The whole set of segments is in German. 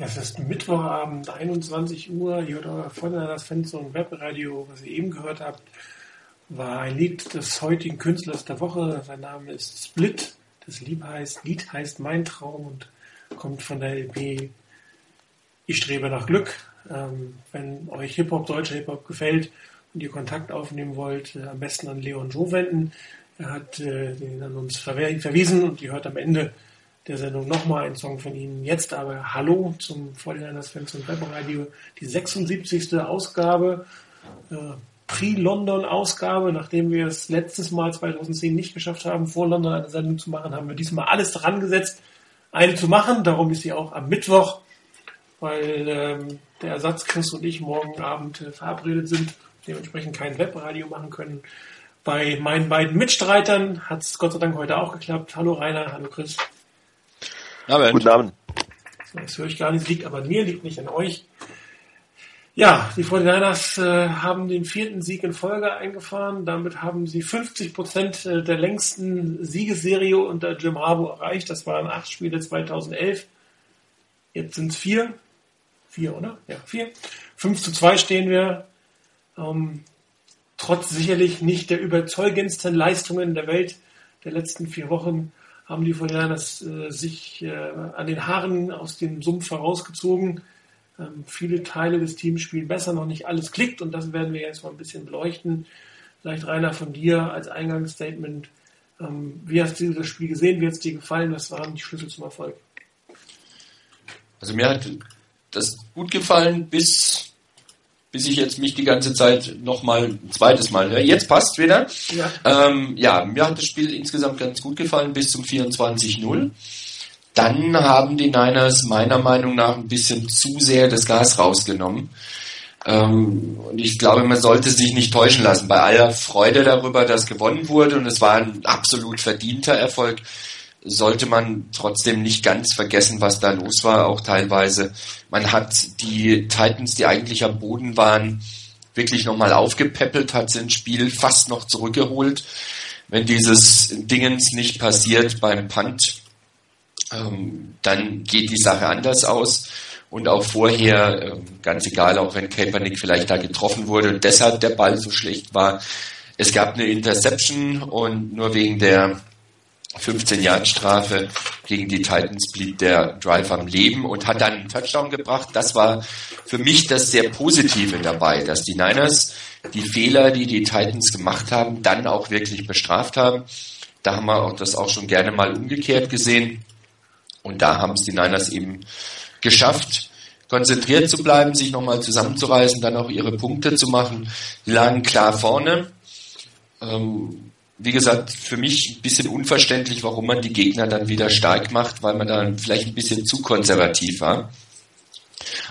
Es ist Mittwochabend, 21 Uhr. Ihr hört euer Voneinander Fenster und Webradio. Was ihr eben gehört habt, war ein Lied des heutigen Künstlers der Woche. Sein Name ist Split. Das Lied heißt, Lied heißt Mein Traum und kommt von der LP Ich strebe nach Glück. Ähm, wenn euch Hip-Hop, deutscher Hip-Hop gefällt und ihr Kontakt aufnehmen wollt, äh, am besten an Leon Jo wenden. Er hat äh, den an uns verwiesen und ihr hört am Ende der Sendung nochmal ein Song von Ihnen. Jetzt aber Hallo zum 49ers Fans und Webradio, die 76. Ausgabe, äh, Pre-London-Ausgabe. Nachdem wir es letztes Mal 2010 nicht geschafft haben, vor London eine Sendung zu machen, haben wir diesmal alles dran gesetzt, eine zu machen. Darum ist sie auch am Mittwoch, weil ähm, der Ersatz Chris und ich morgen Abend äh, verabredet sind, dementsprechend kein Webradio machen können. Bei meinen beiden Mitstreitern hat es Gott sei Dank heute auch geklappt. Hallo Rainer, hallo Chris. Abend. Guten Abend. So, das höre ich gar nicht, liegt aber mir, liegt nicht an euch. Ja, die 49ers äh, haben den vierten Sieg in Folge eingefahren. Damit haben sie 50 Prozent äh, der längsten Siegesserie unter Jim Harbaugh erreicht. Das waren acht Spiele 2011. Jetzt sind es vier. Vier, oder? Ja, vier. 5 zu 2 stehen wir. Ähm, trotz sicherlich nicht der überzeugendsten Leistungen der Welt der letzten vier Wochen haben die Folianas äh, sich äh, an den Haaren aus dem Sumpf herausgezogen. Ähm, viele Teile des Teams spielen besser, noch nicht alles klickt und das werden wir jetzt mal ein bisschen beleuchten. Vielleicht Rainer von dir als Eingangsstatement. Ähm, wie hast du das Spiel gesehen? Wie hat es dir gefallen? Was waren die Schlüssel zum Erfolg? Also mir hat das gut gefallen, bis bis ich jetzt mich die ganze Zeit nochmal ein zweites Mal höre. Jetzt passt wieder. Ja. Ähm, ja, mir hat das Spiel insgesamt ganz gut gefallen bis zum 24-0. Dann haben die Niners meiner Meinung nach ein bisschen zu sehr das Gas rausgenommen. Ähm, und ich glaube, man sollte sich nicht täuschen lassen. Bei aller Freude darüber, dass gewonnen wurde und es war ein absolut verdienter Erfolg, sollte man trotzdem nicht ganz vergessen, was da los war, auch teilweise. Man hat die Titans, die eigentlich am Boden waren, wirklich nochmal aufgepäppelt, hat sie ins Spiel fast noch zurückgeholt. Wenn dieses Dingens nicht passiert beim Punt, ähm, dann geht die Sache anders aus. Und auch vorher, ähm, ganz egal, auch wenn Kaepernick vielleicht da getroffen wurde und deshalb der Ball so schlecht war, es gab eine Interception und nur wegen der 15 Jahren Strafe gegen die Titans blieb der Drive am Leben und hat dann einen Touchdown gebracht. Das war für mich das sehr Positive dabei, dass die Niners die Fehler, die die Titans gemacht haben, dann auch wirklich bestraft haben. Da haben wir auch das auch schon gerne mal umgekehrt gesehen. Und da haben es die Niners eben geschafft, konzentriert zu bleiben, sich nochmal zusammenzureißen, dann auch ihre Punkte zu machen. Die lagen klar vorne. Ähm, wie gesagt, für mich ein bisschen unverständlich, warum man die Gegner dann wieder stark macht, weil man da vielleicht ein bisschen zu konservativ war.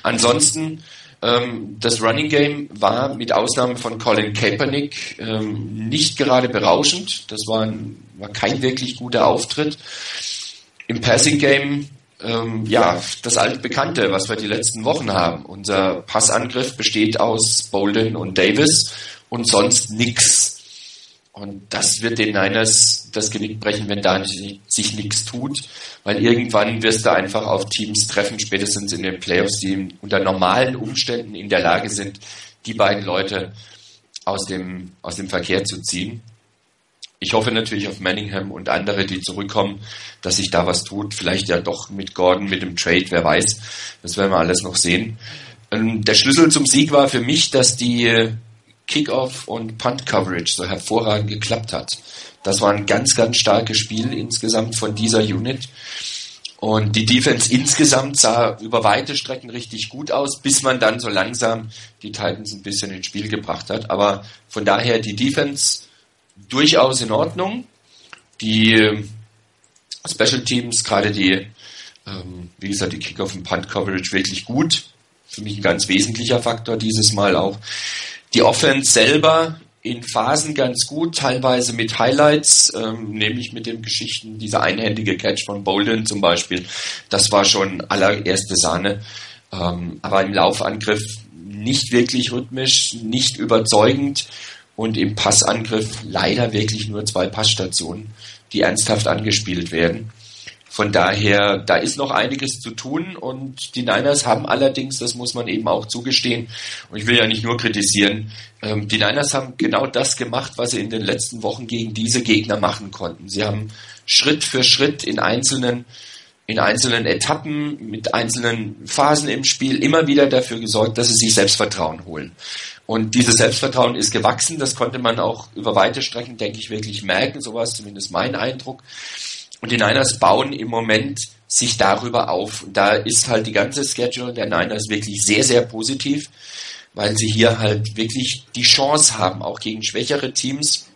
Ansonsten, ähm, das Running Game war mit Ausnahme von Colin Kaepernick ähm, nicht gerade berauschend. Das war, ein, war kein wirklich guter Auftritt. Im Passing Game ähm, ja, das altbekannte, was wir die letzten Wochen haben. Unser Passangriff besteht aus Bolden und Davis und sonst nix. Und das wird den Niners das Genick brechen, wenn da nicht, sich nichts tut, weil irgendwann wirst du einfach auf Teams treffen, spätestens in den Playoffs, die unter normalen Umständen in der Lage sind, die beiden Leute aus dem, aus dem Verkehr zu ziehen. Ich hoffe natürlich auf Manningham und andere, die zurückkommen, dass sich da was tut. Vielleicht ja doch mit Gordon, mit dem Trade, wer weiß. Das werden wir alles noch sehen. Ähm, der Schlüssel zum Sieg war für mich, dass die Kickoff und Punt Coverage so hervorragend geklappt hat. Das war ein ganz, ganz starkes Spiel insgesamt von dieser Unit. Und die Defense insgesamt sah über weite Strecken richtig gut aus, bis man dann so langsam die Titans ein bisschen ins Spiel gebracht hat. Aber von daher die Defense durchaus in Ordnung. Die ähm, Special Teams, gerade die, ähm, wie gesagt, die Kickoff und Punt Coverage wirklich gut. Für mich ein ganz wesentlicher Faktor dieses Mal auch. Die Offense selber in Phasen ganz gut, teilweise mit Highlights, ähm, nämlich mit den Geschichten, dieser einhändige Catch von Bolden zum Beispiel. Das war schon allererste Sahne. Ähm, aber im Laufangriff nicht wirklich rhythmisch, nicht überzeugend und im Passangriff leider wirklich nur zwei Passstationen, die ernsthaft angespielt werden. Von daher, da ist noch einiges zu tun und die Niners haben allerdings, das muss man eben auch zugestehen, und ich will ja nicht nur kritisieren, ähm, die Niners haben genau das gemacht, was sie in den letzten Wochen gegen diese Gegner machen konnten. Sie haben Schritt für Schritt in einzelnen in einzelnen Etappen, mit einzelnen Phasen im Spiel immer wieder dafür gesorgt, dass sie sich Selbstvertrauen holen. Und dieses Selbstvertrauen ist gewachsen, das konnte man auch über weite Strecken, denke ich, wirklich merken, so war es zumindest mein Eindruck. Und die Niners bauen im Moment sich darüber auf. Und da ist halt die ganze Schedule der Niners wirklich sehr, sehr positiv, weil sie hier halt wirklich die Chance haben, auch gegen schwächere Teams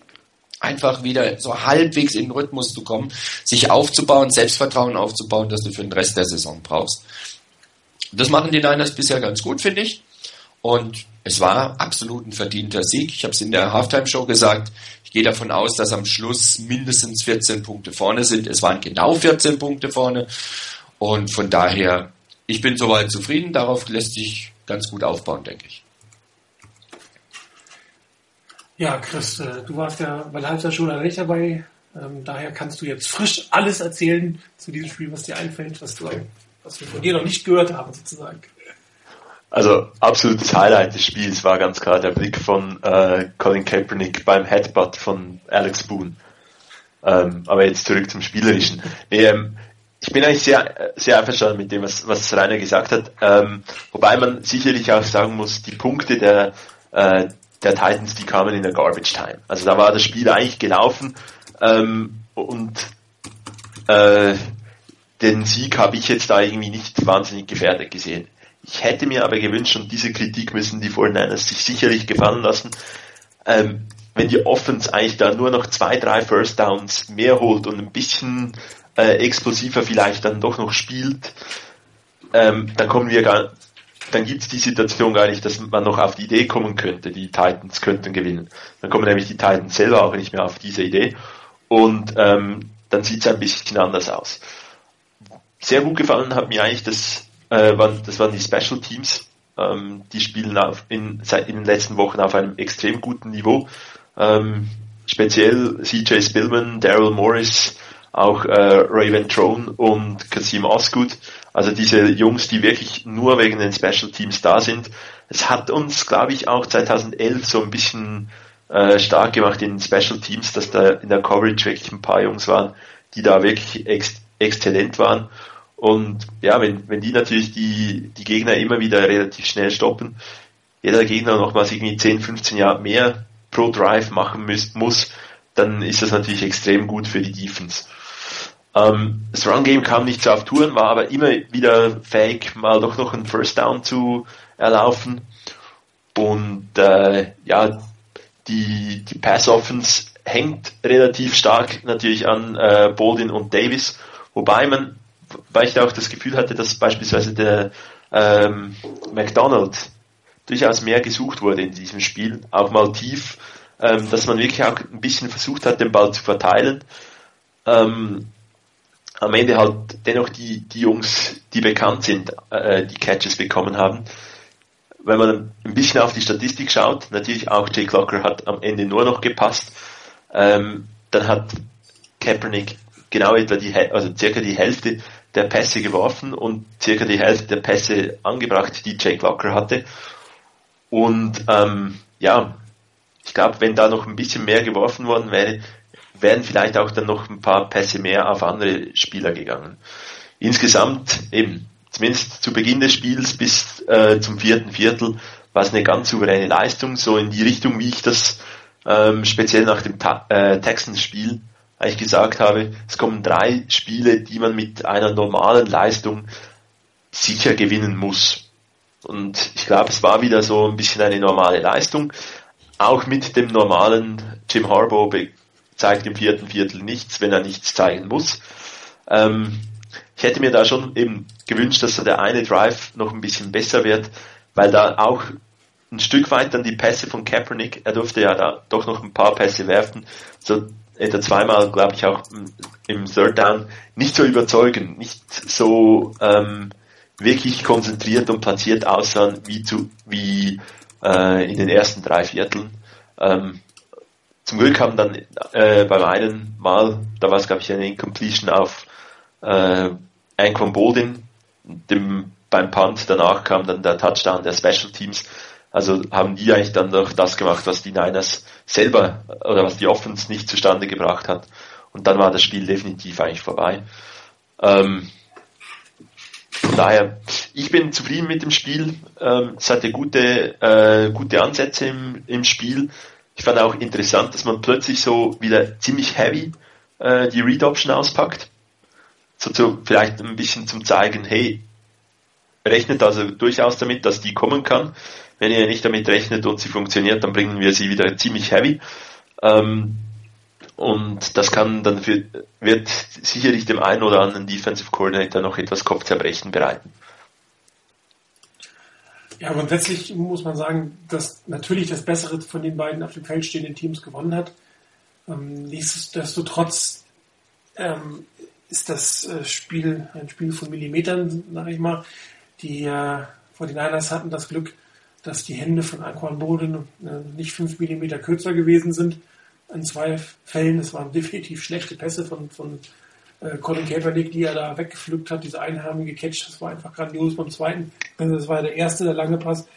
einfach wieder so halbwegs in den Rhythmus zu kommen, sich aufzubauen, Selbstvertrauen aufzubauen, das du für den Rest der Saison brauchst. Das machen die Niners bisher ganz gut, finde ich. Und es war absolut ein verdienter Sieg. Ich habe es in der Halftime-Show gesagt. Ich gehe davon aus, dass am Schluss mindestens 14 Punkte vorne sind. Es waren genau 14 Punkte vorne. Und von daher, ich bin soweit zufrieden. Darauf lässt sich ganz gut aufbauen, denke ich. Ja, Chris, äh, du warst ja bei der Halbzeitschule nicht dabei. Ähm, daher kannst du jetzt frisch alles erzählen zu diesem Spiel, was dir einfällt, was, du, was wir von dir noch nicht gehört haben, sozusagen. Also absolutes Highlight des Spiels war ganz klar der Blick von äh, Colin Kaepernick beim Headbutt von Alex Boone. Ähm, aber jetzt zurück zum Spielerischen. Nee, ähm, ich bin eigentlich sehr, sehr einverstanden mit dem, was, was Rainer gesagt hat. Ähm, wobei man sicherlich auch sagen muss, die Punkte der, äh, der Titans, die kamen in der Garbage Time. Also da war das Spiel eigentlich gelaufen ähm, und äh, den Sieg habe ich jetzt da irgendwie nicht wahnsinnig gefährdet gesehen. Ich hätte mir aber gewünscht, und diese Kritik müssen die 49ers sich sicherlich gefallen lassen, ähm, wenn die Offense eigentlich da nur noch zwei, drei First Downs mehr holt und ein bisschen äh, explosiver vielleicht dann doch noch spielt, ähm, dann kommen wir gar, dann gibt es die Situation gar nicht, dass man noch auf die Idee kommen könnte, die Titans könnten gewinnen. Dann kommen nämlich die Titans selber auch nicht mehr auf diese Idee und ähm, dann sieht es ein bisschen anders aus. Sehr gut gefallen hat mir eigentlich das, äh, waren, das waren die Special Teams. Ähm, die spielen auf, in, in den letzten Wochen auf einem extrem guten Niveau. Ähm, speziell CJ Spillman, Daryl Morris, auch äh, Raven Trone und Kasim Osgood. Also diese Jungs, die wirklich nur wegen den Special Teams da sind. Es hat uns, glaube ich, auch 2011 so ein bisschen äh, stark gemacht in den Special Teams, dass da in der Coverage wirklich ein paar Jungs waren, die da wirklich ex exzellent waren. Und ja, wenn, wenn die natürlich die, die Gegner immer wieder relativ schnell stoppen, jeder Gegner nochmals irgendwie 10, 15 Jahre mehr pro Drive machen muss, muss dann ist das natürlich extrem gut für die Defense. Ähm, das Run Game kam nicht so auf Touren, war aber immer wieder fähig, mal doch noch einen First Down zu erlaufen. Und äh, ja, die, die Pass Offense hängt relativ stark natürlich an äh, Baldwin und Davis, wobei man, weil ich da auch das Gefühl hatte, dass beispielsweise der ähm, McDonald durchaus mehr gesucht wurde in diesem Spiel, auch mal tief, ähm, dass man wirklich auch ein bisschen versucht hat, den Ball zu verteilen. Ähm, am Ende halt dennoch die, die Jungs, die bekannt sind, äh, die Catches bekommen haben. Wenn man ein bisschen auf die Statistik schaut, natürlich auch Jay Clocker hat am Ende nur noch gepasst, ähm, dann hat Kaepernick genau etwa die, also circa die Hälfte der Pässe geworfen und circa die Hälfte der Pässe angebracht, die Jay Clocker hatte. Und ähm, ja, ich glaube, wenn da noch ein bisschen mehr geworfen worden wäre, wären vielleicht auch dann noch ein paar Pässe mehr auf andere Spieler gegangen. Insgesamt eben, zumindest zu Beginn des Spiels bis äh, zum vierten Viertel war es eine ganz souveräne Leistung, so in die Richtung, wie ich das ähm, speziell nach dem Ta äh, Texans-Spiel eigentlich gesagt habe. Es kommen drei Spiele, die man mit einer normalen Leistung sicher gewinnen muss. Und ich glaube, es war wieder so ein bisschen eine normale Leistung. Auch mit dem normalen Jim Harbaugh zeigt im vierten Viertel nichts, wenn er nichts zeigen muss. Ähm, ich hätte mir da schon eben gewünscht, dass der eine Drive noch ein bisschen besser wird, weil da auch ein Stück weit dann die Pässe von Kaepernick, er durfte ja da doch noch ein paar Pässe werfen, so etwa zweimal, glaube ich, auch im Third Down, nicht so überzeugend, nicht so ähm, wirklich konzentriert und platziert aussahen wie, zu, wie äh, in den ersten drei Vierteln. Ähm, zum Glück haben dann äh, beim einen Mal, da war es glaube ich eine Incompletion auf äh, Anquan Boldin, dem, beim Punt, danach kam dann der Touchdown der Special Teams. Also haben die eigentlich dann noch das gemacht, was die Niners selber oder was die Offense nicht zustande gebracht hat. Und dann war das Spiel definitiv eigentlich vorbei. Ähm, von daher, ich bin zufrieden mit dem Spiel. Ähm, es hatte gute, äh, gute Ansätze im, im Spiel. Ich fand auch interessant, dass man plötzlich so wieder ziemlich heavy äh, die Read Option auspackt. So zu, vielleicht ein bisschen zum zeigen, hey, rechnet also durchaus damit, dass die kommen kann. Wenn ihr nicht damit rechnet und sie funktioniert, dann bringen wir sie wieder ziemlich heavy. Ähm, und das kann dann für, wird sicherlich dem einen oder anderen Defensive Coordinator noch etwas Kopfzerbrechen bereiten. Ja, grundsätzlich muss man sagen, dass natürlich das Bessere von den beiden auf dem Feld stehenden Teams gewonnen hat. Ähm, nichtsdestotrotz ähm, ist das äh, Spiel ein Spiel von Millimetern, sag ich mal. Die äh, 49ers hatten das Glück, dass die Hände von Anquan Boden äh, nicht fünf Millimeter kürzer gewesen sind in zwei Fällen. Es waren definitiv schlechte Pässe von, von äh, Colin Kaepernick, die er da weggepflückt hat, diese einharmige Catch, das war einfach grandios beim zweiten. Also das war der erste, der lange Pass.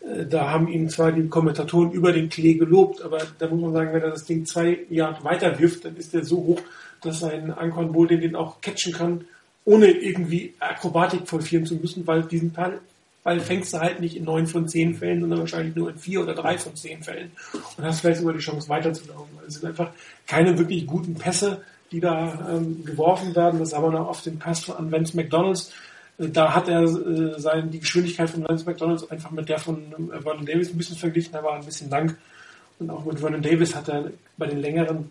Äh, da haben ihn zwar die Kommentatoren über den Klee gelobt, aber da muss man sagen, wenn er das Ding zwei Jahre weiter wirft, dann ist er so hoch, dass ein Ankon Bull den auch catchen kann, ohne irgendwie Akrobatik vollführen zu müssen, weil diesen Ball weil fängst du halt nicht in neun von zehn Fällen, sondern wahrscheinlich nur in vier oder drei von zehn Fällen. Und hast vielleicht sogar die Chance weiterzulaufen. Also es sind einfach keine wirklich guten Pässe, die da ähm, geworfen werden. Das haben wir noch auf den Pass an Vance McDonalds. Äh, da hat er äh, sein, die Geschwindigkeit von Vance McDonalds einfach mit der von äh, Vernon Davis ein bisschen verglichen. Er war ein bisschen lang. Und auch mit Vernon Davis hat er bei den längeren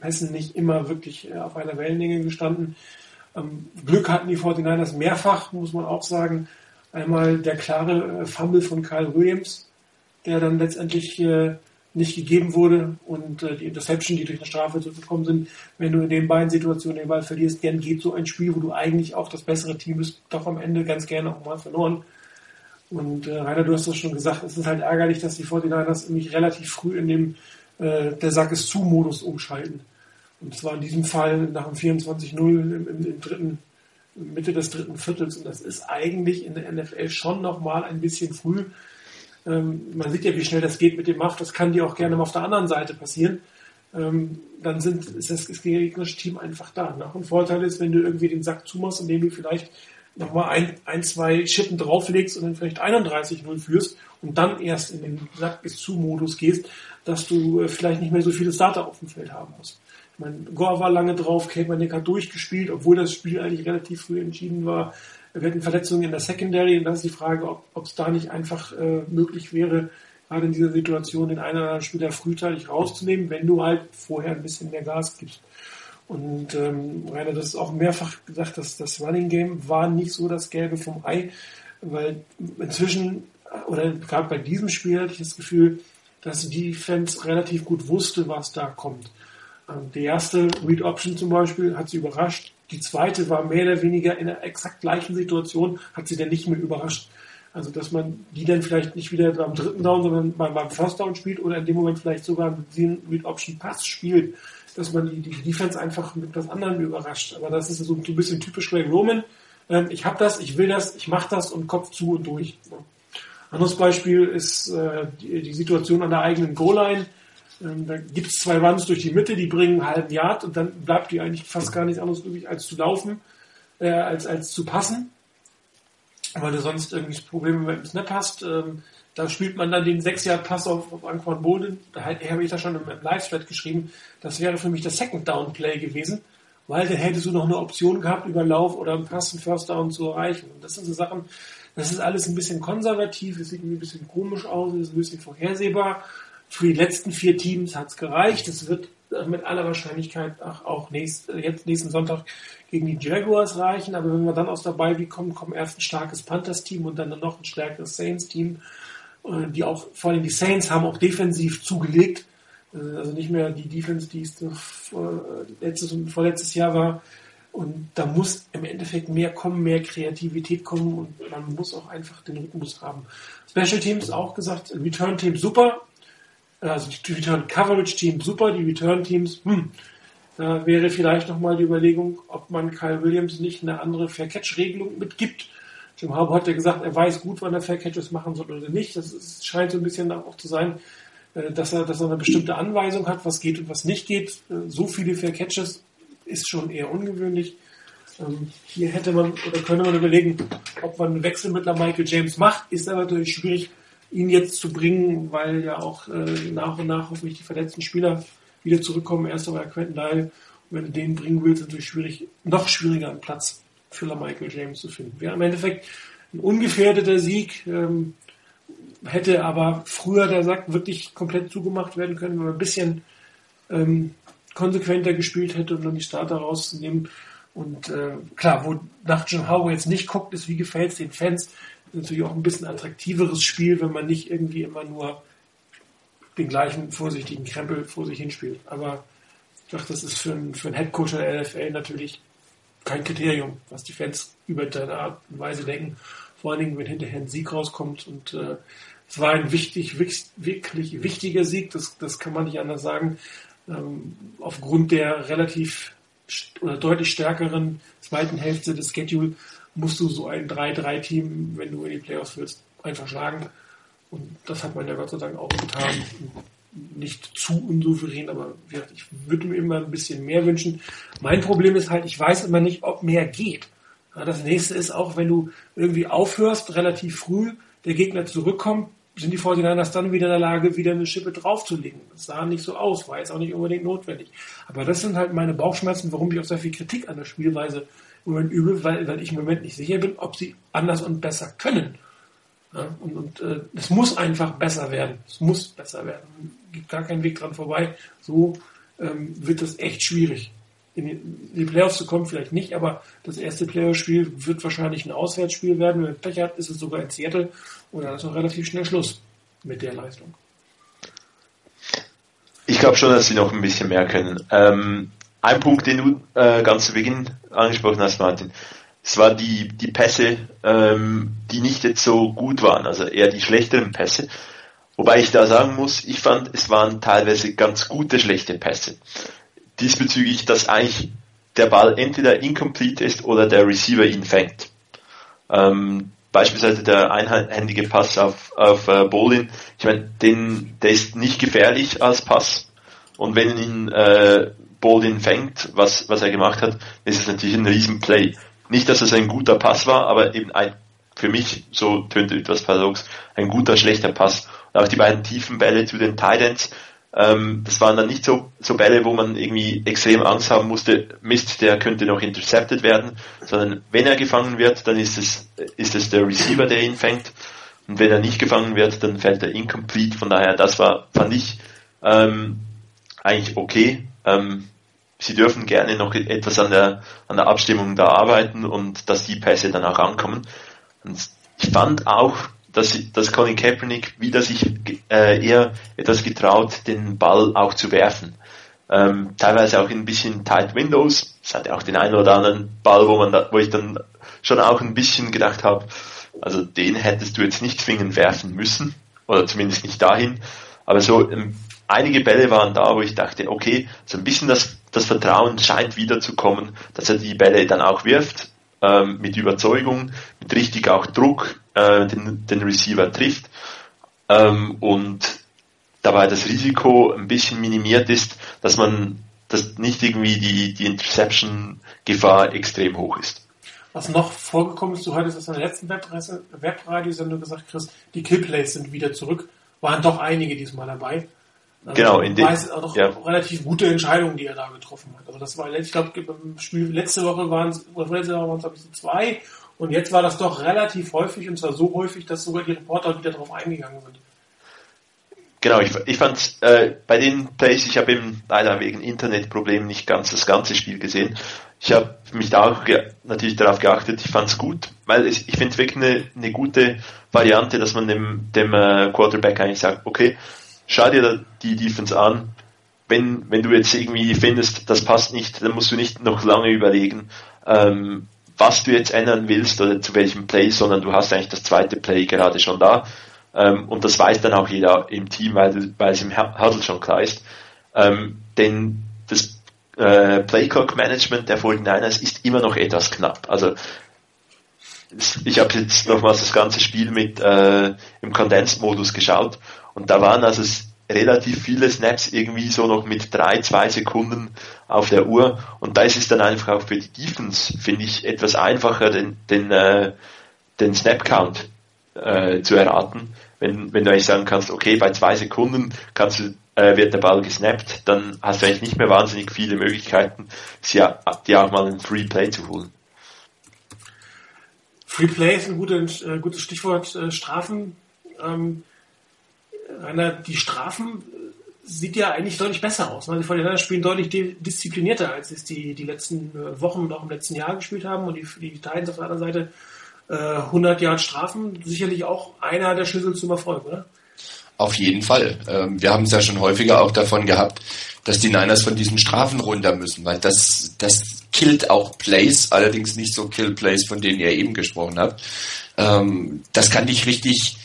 Pässen nicht immer wirklich äh, auf einer Wellenlänge gestanden. Ähm, Glück hatten die 49ers mehrfach, muss man auch sagen. Einmal der klare äh, Fumble von Kyle Williams, der dann letztendlich äh, nicht gegeben wurde und äh, die Interception, die durch eine Strafe zurückgekommen sind. Wenn du in den beiden Situationen den Ball verlierst, dann geht so ein Spiel, wo du eigentlich auch das bessere Team bist, doch am Ende ganz gerne auch mal verloren. Und äh, Rainer, du hast das schon gesagt, es ist halt ärgerlich, dass die 49ers nämlich relativ früh in dem äh, der Sack ist zu Modus umschalten. Und zwar in diesem Fall nach dem 24-0 im, im, im dritten Mitte des dritten Viertels. Und das ist eigentlich in der NFL schon nochmal ein bisschen früh. Ähm, man sieht ja, wie schnell das geht mit dem Muff. Das kann dir auch gerne mal auf der anderen Seite passieren. Ähm, dann sind, ist das ist gegnerische Team einfach da. Noch ein Vorteil ist, wenn du irgendwie den Sack zumachst, indem du vielleicht nochmal ein, ein, zwei Schippen drauflegst und dann vielleicht 31-0 führst und dann erst in den Sack bis zu Modus gehst, dass du äh, vielleicht nicht mehr so viele Starter auf dem Feld haben musst. Mein Gore war lange drauf, Kaepernick hat durchgespielt, obwohl das Spiel eigentlich relativ früh entschieden war. Wir hatten Verletzungen in der Secondary und da ist die Frage, ob es da nicht einfach äh, möglich wäre, gerade in dieser Situation den einen oder anderen Spieler frühzeitig rauszunehmen, wenn du halt vorher ein bisschen mehr Gas gibst. Und ähm, Rainer, das ist auch mehrfach gesagt, dass das Running Game war nicht so das Gelbe vom Ei, weil inzwischen, oder gerade bei diesem Spiel hatte ich das Gefühl, dass die Fans relativ gut wusste, was da kommt. Ähm, die erste Read Option zum Beispiel hat sie überrascht. Die zweite war mehr oder weniger in der exakt gleichen Situation, hat sie dann nicht mehr überrascht. Also, dass man die dann vielleicht nicht wieder beim dritten Down, sondern beim, First Down spielt oder in dem Moment vielleicht sogar mit dem Read Option Pass spielt, dass man die, die Defense einfach mit etwas anderem überrascht. Aber das ist so ein bisschen typisch Greg Roman. Ähm, ich habe das, ich will das, ich mache das und Kopf zu und durch. Anderes Beispiel ist äh, die, die Situation an der eigenen Goal-Line ähm, da gibt es zwei Runs durch die Mitte, die bringen einen halben Yard und dann bleibt die eigentlich fast gar nichts anderes übrig, als zu laufen, äh, als, als zu passen. Weil du sonst irgendwie Probleme mit dem Snap hast. Ähm, da spielt man dann den 6-Yard-Pass auf, auf Anquan Bolden. Da habe ich da schon im, im Live-Thread geschrieben. Das wäre für mich das Second-Down-Play gewesen, weil dann hättest du noch eine Option gehabt, über Lauf oder einen Pass, einen First Down zu erreichen. Und das sind so Sachen, das ist alles ein bisschen konservativ, es sieht ein bisschen komisch aus, es ist ein bisschen vorhersehbar. Für die letzten vier Teams hat es gereicht. Es wird mit aller Wahrscheinlichkeit auch nächst, jetzt nächsten Sonntag gegen die Jaguars reichen. Aber wenn wir dann aus dabei wie kommen, kommen erst ein starkes Panthers-Team und dann noch ein stärkeres Saints-Team, äh, die auch, vor allem die Saints haben auch defensiv zugelegt. Äh, also nicht mehr die Defense, die es letztes und vorletztes Jahr war. Und da muss im Endeffekt mehr kommen, mehr Kreativität kommen und man muss auch einfach den Rhythmus haben. Special Teams auch gesagt, Return Team super, also die Return Coverage Team super, die Return Teams, hm, Da wäre vielleicht nochmal die Überlegung, ob man Kyle Williams nicht eine andere Fair-Catch-Regelung mitgibt. Jim Harbour hat ja gesagt, er weiß gut, wann er Fair-Catches machen soll oder nicht. Das ist, scheint so ein bisschen auch zu sein, äh, dass er, dass er eine bestimmte Anweisung hat, was geht und was nicht geht. Äh, so viele Fair-Catches ist schon eher ungewöhnlich. Ähm, hier hätte man oder könnte man überlegen, ob man einen Wechsel mit Michael James macht. Ist aber natürlich schwierig, ihn jetzt zu bringen, weil ja auch äh, nach und nach hoffentlich die verletzten Spieler wieder zurückkommen. Erst war Quentin Dial. Und wenn du den bringen willst, ist natürlich schwierig, noch schwieriger einen Platz für Michael James zu finden. Wäre im Endeffekt ein ungefährdeter Sieg, ähm, hätte aber früher der Sack wirklich komplett zugemacht werden können, wenn man ein bisschen ähm, konsequenter gespielt hätte, um dann die Starter rauszunehmen. Und äh, klar, wo nach Jim Howe jetzt nicht guckt, ist, wie gefällt es den Fans, ist natürlich auch ein bisschen attraktiveres Spiel, wenn man nicht irgendwie immer nur den gleichen vorsichtigen Krempel vor sich hinspielt. Aber ich dachte, das ist für einen, für einen Headcoach der NFL natürlich kein Kriterium, was die Fans über deine Art und Weise denken. Vor allen Dingen, wenn hinterher ein Sieg rauskommt. Und äh, es war ein wichtig, wirklich wichtiger Sieg, das, das kann man nicht anders sagen. Ähm, aufgrund der relativ oder deutlich stärkeren zweiten Hälfte des Schedule musst du so ein 3-3-Team, wenn du in die Playoffs willst, einfach schlagen. Und das hat man ja Gott sei Dank auch getan. Nicht zu unsouverän, aber ich würde mir immer ein bisschen mehr wünschen. Mein Problem ist halt, ich weiß immer nicht, ob mehr geht. Das nächste ist auch, wenn du irgendwie aufhörst, relativ früh, der Gegner zurückkommt, sind die 49ers dann wieder in der Lage, wieder eine Schippe draufzulegen. Das sah nicht so aus, war jetzt auch nicht unbedingt notwendig. Aber das sind halt meine Bauchschmerzen, warum ich auch sehr viel Kritik an der Spielweise im Moment übe, weil, weil ich im Moment nicht sicher bin, ob sie anders und besser können. Ja, und und äh, es muss einfach besser werden. Es muss besser werden. Es gibt gar keinen Weg dran vorbei. So ähm, wird das echt schwierig. In die, Playoffs zu kommen, vielleicht nicht, aber das erste Playoff-Spiel wird wahrscheinlich ein Auswärtsspiel werden. Wenn Pech hat, ist es sogar in Seattle und dann ist auch relativ schnell Schluss mit der Leistung. Ich glaube schon, dass sie noch ein bisschen mehr können. Ähm, ein Punkt, den du äh, ganz zu Beginn angesprochen hast, Martin, es war die, die Pässe, ähm, die nicht jetzt so gut waren, also eher die schlechteren Pässe. Wobei ich da sagen muss, ich fand, es waren teilweise ganz gute schlechte Pässe. Diesbezüglich, dass eigentlich der Ball entweder incomplete ist oder der Receiver ihn fängt. Ähm, beispielsweise der einhändige Pass auf, auf äh, Bolin, ich meine, der ist nicht gefährlich als Pass. Und wenn ihn äh, Bolin fängt, was, was er gemacht hat, ist es natürlich ein Riesenplay. Nicht, dass es ein guter Pass war, aber eben ein, für mich, so tönte etwas paradox, ein guter, schlechter Pass. Und auch die beiden tiefen Bälle zu den Titans, ähm, das waren dann nicht so, so Bälle, wo man irgendwie extrem Angst haben musste, Mist, der könnte noch intercepted werden, sondern wenn er gefangen wird, dann ist es, ist es der Receiver, der ihn fängt. Und wenn er nicht gefangen wird, dann fällt er incomplete. Von daher, das war, fand ich ähm, eigentlich okay. Ähm, sie dürfen gerne noch etwas an der, an der Abstimmung da arbeiten und dass die Pässe dann auch ankommen. Und ich fand auch, dass, dass Colin Kaepernick wieder sich äh, eher etwas getraut, den Ball auch zu werfen. Ähm, teilweise auch in ein bisschen tight windows. Es hatte auch den einen oder anderen Ball, wo man da, wo ich dann schon auch ein bisschen gedacht habe, also den hättest du jetzt nicht zwingend werfen müssen oder zumindest nicht dahin. Aber so ähm, einige Bälle waren da, wo ich dachte, okay, so ein bisschen das, das Vertrauen scheint wiederzukommen, dass er die Bälle dann auch wirft ähm, mit Überzeugung, mit richtig auch Druck äh, den, den Receiver trifft ähm, und dabei das Risiko ein bisschen minimiert ist, dass man dass nicht irgendwie die, die Interception-Gefahr extrem hoch ist. Was noch vorgekommen ist, du hattest in der letzten Webradiosendung gesagt, Chris, die Killplays sind wieder zurück. Waren doch einige diesmal dabei. Also genau, in dem. auch noch ja. relativ gute Entscheidungen, die er da getroffen hat. Also das war, ich glaube, beim Spiel letzte Woche waren es, letzte Woche waren es, glaube ich, zwei. Und jetzt war das doch relativ häufig, und zwar so häufig, dass sogar die Reporter wieder darauf eingegangen sind. Genau, ich, ich fand äh, bei den Plays, ich habe eben leider wegen Internetproblemen nicht ganz das ganze Spiel gesehen. Ich habe mich da auch natürlich darauf geachtet, ich fand es gut, weil es, ich finde es wirklich eine, eine gute Variante, dass man dem, dem äh, Quarterback eigentlich sagt, okay, schau dir die Defense an. Wenn, wenn du jetzt irgendwie findest, das passt nicht, dann musst du nicht noch lange überlegen, ähm, was du jetzt ändern willst oder zu welchem Play, sondern du hast eigentlich das zweite Play gerade schon da. Ähm, und das weiß dann auch jeder im Team, weil, weil es im Huddle schon klar ist. Ähm, denn das äh, Playclock Management der 49ers ist immer noch etwas knapp. Also ich habe jetzt nochmals das ganze Spiel mit äh, im Condensed-Modus geschaut und da waren also relativ viele Snaps irgendwie so noch mit drei, zwei Sekunden auf der Uhr und da ist es dann einfach auch für die Defense, finde ich, etwas einfacher, den, den, äh, den Snap-Count äh, zu erraten. Wenn, wenn du eigentlich sagen kannst, okay, bei zwei Sekunden kannst du, äh, wird der Ball gesnappt, dann hast du eigentlich nicht mehr wahnsinnig viele Möglichkeiten, sie, dir auch mal einen Free Play zu holen. Free Play ist ein gutes, äh, gutes Stichwort. Äh, Strafen. Ähm, einer, die Strafen äh, sieht ja eigentlich deutlich besser aus. Ne? Die Vorderländer spielen deutlich disziplinierter, als es die, die letzten äh, Wochen und auch im letzten Jahr gespielt haben. Und die, die Titans auf der anderen Seite äh, 100 Yard Strafen, sicherlich auch einer der Schlüssel zum Erfolg, oder? Auf jeden Fall. Ähm, wir haben es ja schon häufiger auch davon gehabt, dass die Niners von diesen Strafen runter müssen, weil das, das killt auch Plays, allerdings nicht so Kill Plays, von denen ihr eben gesprochen habt. Ähm, das kann dich richtig,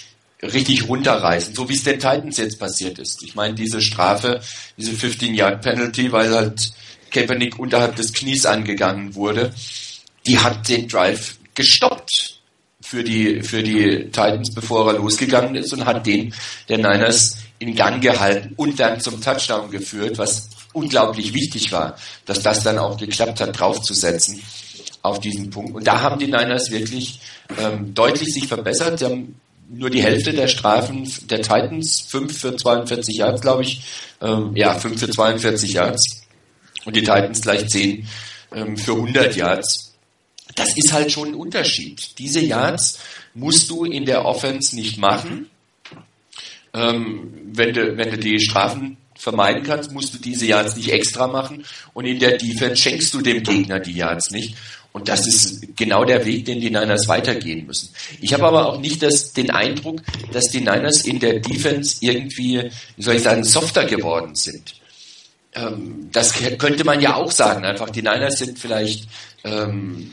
richtig runterreißen, so wie es den Titans jetzt passiert ist. Ich meine, diese Strafe, diese 15-Yard-Penalty, weil halt Kaepernick unterhalb des Knies angegangen wurde, die hat den Drive gestoppt für die, für die Titans, bevor er losgegangen ist und hat den der Niners in Gang gehalten und dann zum Touchdown geführt, was unglaublich wichtig war, dass das dann auch geklappt hat, draufzusetzen auf diesen Punkt. Und da haben die Niners wirklich ähm, deutlich sich verbessert. Sie haben nur die Hälfte der Strafen der Titans, 5 für 42 Yards, glaube ich, ähm, ja, 5 für 42 Yards und die Titans gleich 10 ähm, für 100 Yards. Das ist halt schon ein Unterschied. Diese Yards musst du in der Offense nicht machen, ähm, wenn, du, wenn du die Strafen vermeiden kannst, musst du diese Yards nicht extra machen und in der Defense schenkst du dem Gegner die Yards nicht. Und das ist genau der Weg, den die Niners weitergehen müssen. Ich habe aber auch nicht das, den Eindruck, dass die Niners in der Defense irgendwie, wie soll ich sagen, softer geworden sind. Ähm, das könnte man ja auch sagen. Einfach die Niners sind vielleicht ähm,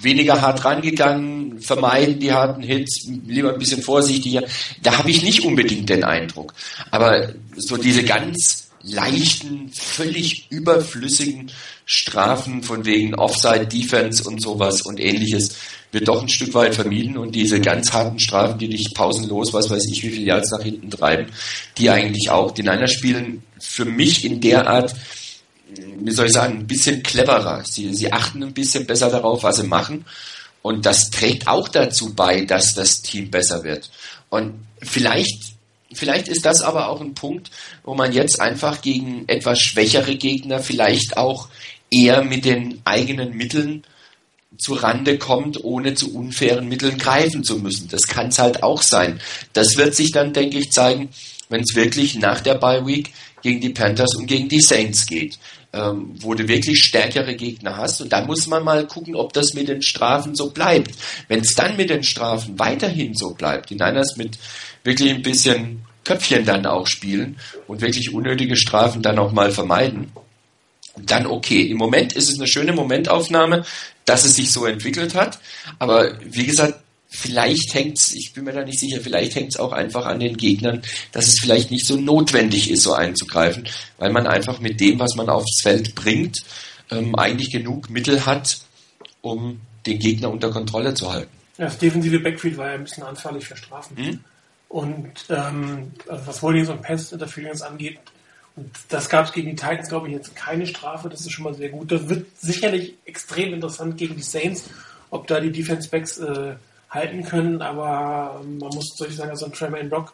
weniger hart rangegangen, vermeiden die harten Hits, lieber ein bisschen vorsichtiger. Da habe ich nicht unbedingt den Eindruck. Aber so diese ganz leichten, völlig überflüssigen Strafen von wegen Offside, Defense und sowas und ähnliches wird doch ein Stück weit vermieden und diese ganz harten Strafen, die dich pausenlos, was weiß ich, wie viele Yards nach hinten treiben, die eigentlich auch. Die Niners spielen für mich in der Art wie soll ich sagen, ein bisschen cleverer. Sie, sie achten ein bisschen besser darauf, was sie machen. Und das trägt auch dazu bei, dass das Team besser wird. Und vielleicht, vielleicht ist das aber auch ein Punkt, wo man jetzt einfach gegen etwas schwächere Gegner vielleicht auch eher mit den eigenen Mitteln zu Rande kommt, ohne zu unfairen Mitteln greifen zu müssen. Das kann es halt auch sein. Das wird sich dann, denke ich, zeigen, wenn es wirklich nach der Bye Week gegen die Panthers und gegen die Saints geht ähm, wo du wirklich stärkere Gegner hast. Und dann muss man mal gucken, ob das mit den Strafen so bleibt. Wenn es dann mit den Strafen weiterhin so bleibt, die Niners mit wirklich ein bisschen Köpfchen dann auch spielen und wirklich unnötige Strafen dann auch mal vermeiden, dann okay. Im Moment ist es eine schöne Momentaufnahme, dass es sich so entwickelt hat. Aber wie gesagt, vielleicht hängt's, ich bin mir da nicht sicher, vielleicht hängt's auch einfach an den Gegnern, dass es vielleicht nicht so notwendig ist, so einzugreifen, weil man einfach mit dem, was man aufs Feld bringt, ähm, eigentlich genug Mittel hat, um den Gegner unter Kontrolle zu halten. Ja, das defensive Backfield war ja ein bisschen anfällig für Strafen. Hm? Und ähm, also was Holdings und Pass Interference angeht, und das gab es gegen die Titans, glaube ich, jetzt keine Strafe. Das ist schon mal sehr gut. Das wird sicherlich extrem interessant gegen die Saints, ob da die Defense Backs äh, halten können, aber man muss solche sagen, also ein Tremaine Brock,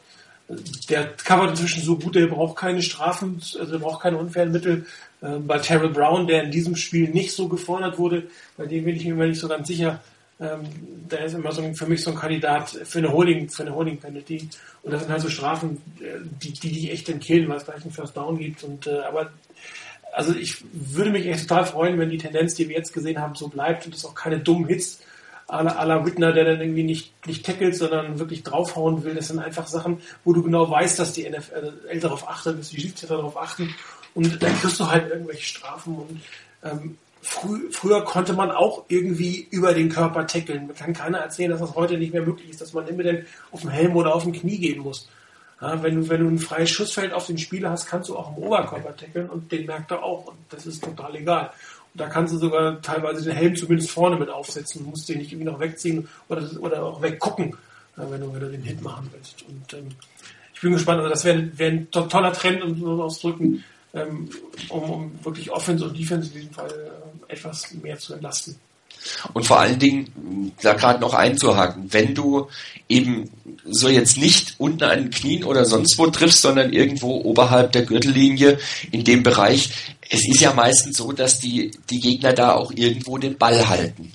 der covert inzwischen so gut, der braucht keine Strafen, also der braucht keine unfairen Mittel. Ähm, bei Terrell Brown, der in diesem Spiel nicht so gefordert wurde, bei dem bin ich mir immer nicht so ganz sicher. Ähm, der ist immer so für mich so ein Kandidat für eine Holding, für eine Holding Penalty. Und das sind halt so Strafen, äh, die, die dich echt entkillen, weil es gleich einen First Down gibt. Und äh, aber also ich würde mich echt total freuen, wenn die Tendenz, die wir jetzt gesehen haben, so bleibt und es auch keine dummen Hits la Whitner, der dann irgendwie nicht, nicht tackelt, sondern wirklich draufhauen will. Das sind einfach Sachen, wo du genau weißt, dass die NFL darauf achtet, dass die Schiedsrichter darauf achten. Und dann kriegst du halt irgendwelche Strafen. Und ähm, frü früher konnte man auch irgendwie über den Körper tackeln. Man kann keiner erzählen, dass das heute nicht mehr möglich ist, dass man immer dann auf dem Helm oder auf dem Knie gehen muss. Ja, wenn, du, wenn du ein freies Schussfeld auf den Spieler hast, kannst du auch im Oberkörper tackeln und den merkt er auch. Und das ist total egal. Und da kannst du sogar teilweise den Helm zumindest vorne mit aufsetzen. Du musst den nicht irgendwie noch wegziehen oder, oder auch weggucken, wenn du, wenn du den Hit machen willst. Und ähm, ich bin gespannt. Also das wäre wär ein to toller Trend, um so auszudrücken, ähm, um, um wirklich Offense und Defense in diesem Fall äh, etwas mehr zu entlasten. Und vor allen Dingen, da gerade noch einzuhaken, wenn du eben so jetzt nicht unten an den Knien oder sonst wo triffst, sondern irgendwo oberhalb der Gürtellinie in dem Bereich, es ist ja meistens so, dass die, die Gegner da auch irgendwo den Ball halten.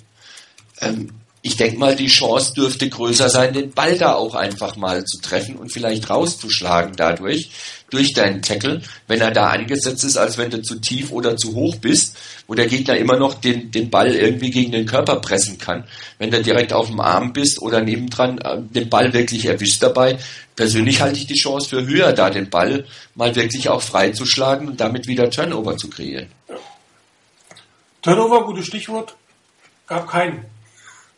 Ähm, ich denke mal, die Chance dürfte größer sein, den Ball da auch einfach mal zu treffen und vielleicht rauszuschlagen dadurch, durch deinen Tackle, wenn er da angesetzt ist, als wenn du zu tief oder zu hoch bist, wo der Gegner immer noch den, den Ball irgendwie gegen den Körper pressen kann. Wenn du direkt auf dem Arm bist oder nebendran äh, den Ball wirklich erwischt dabei, persönlich halte ich die Chance für höher, da den Ball mal wirklich auch freizuschlagen und damit wieder Turnover zu kreieren. Turnover, gutes Stichwort, gab keinen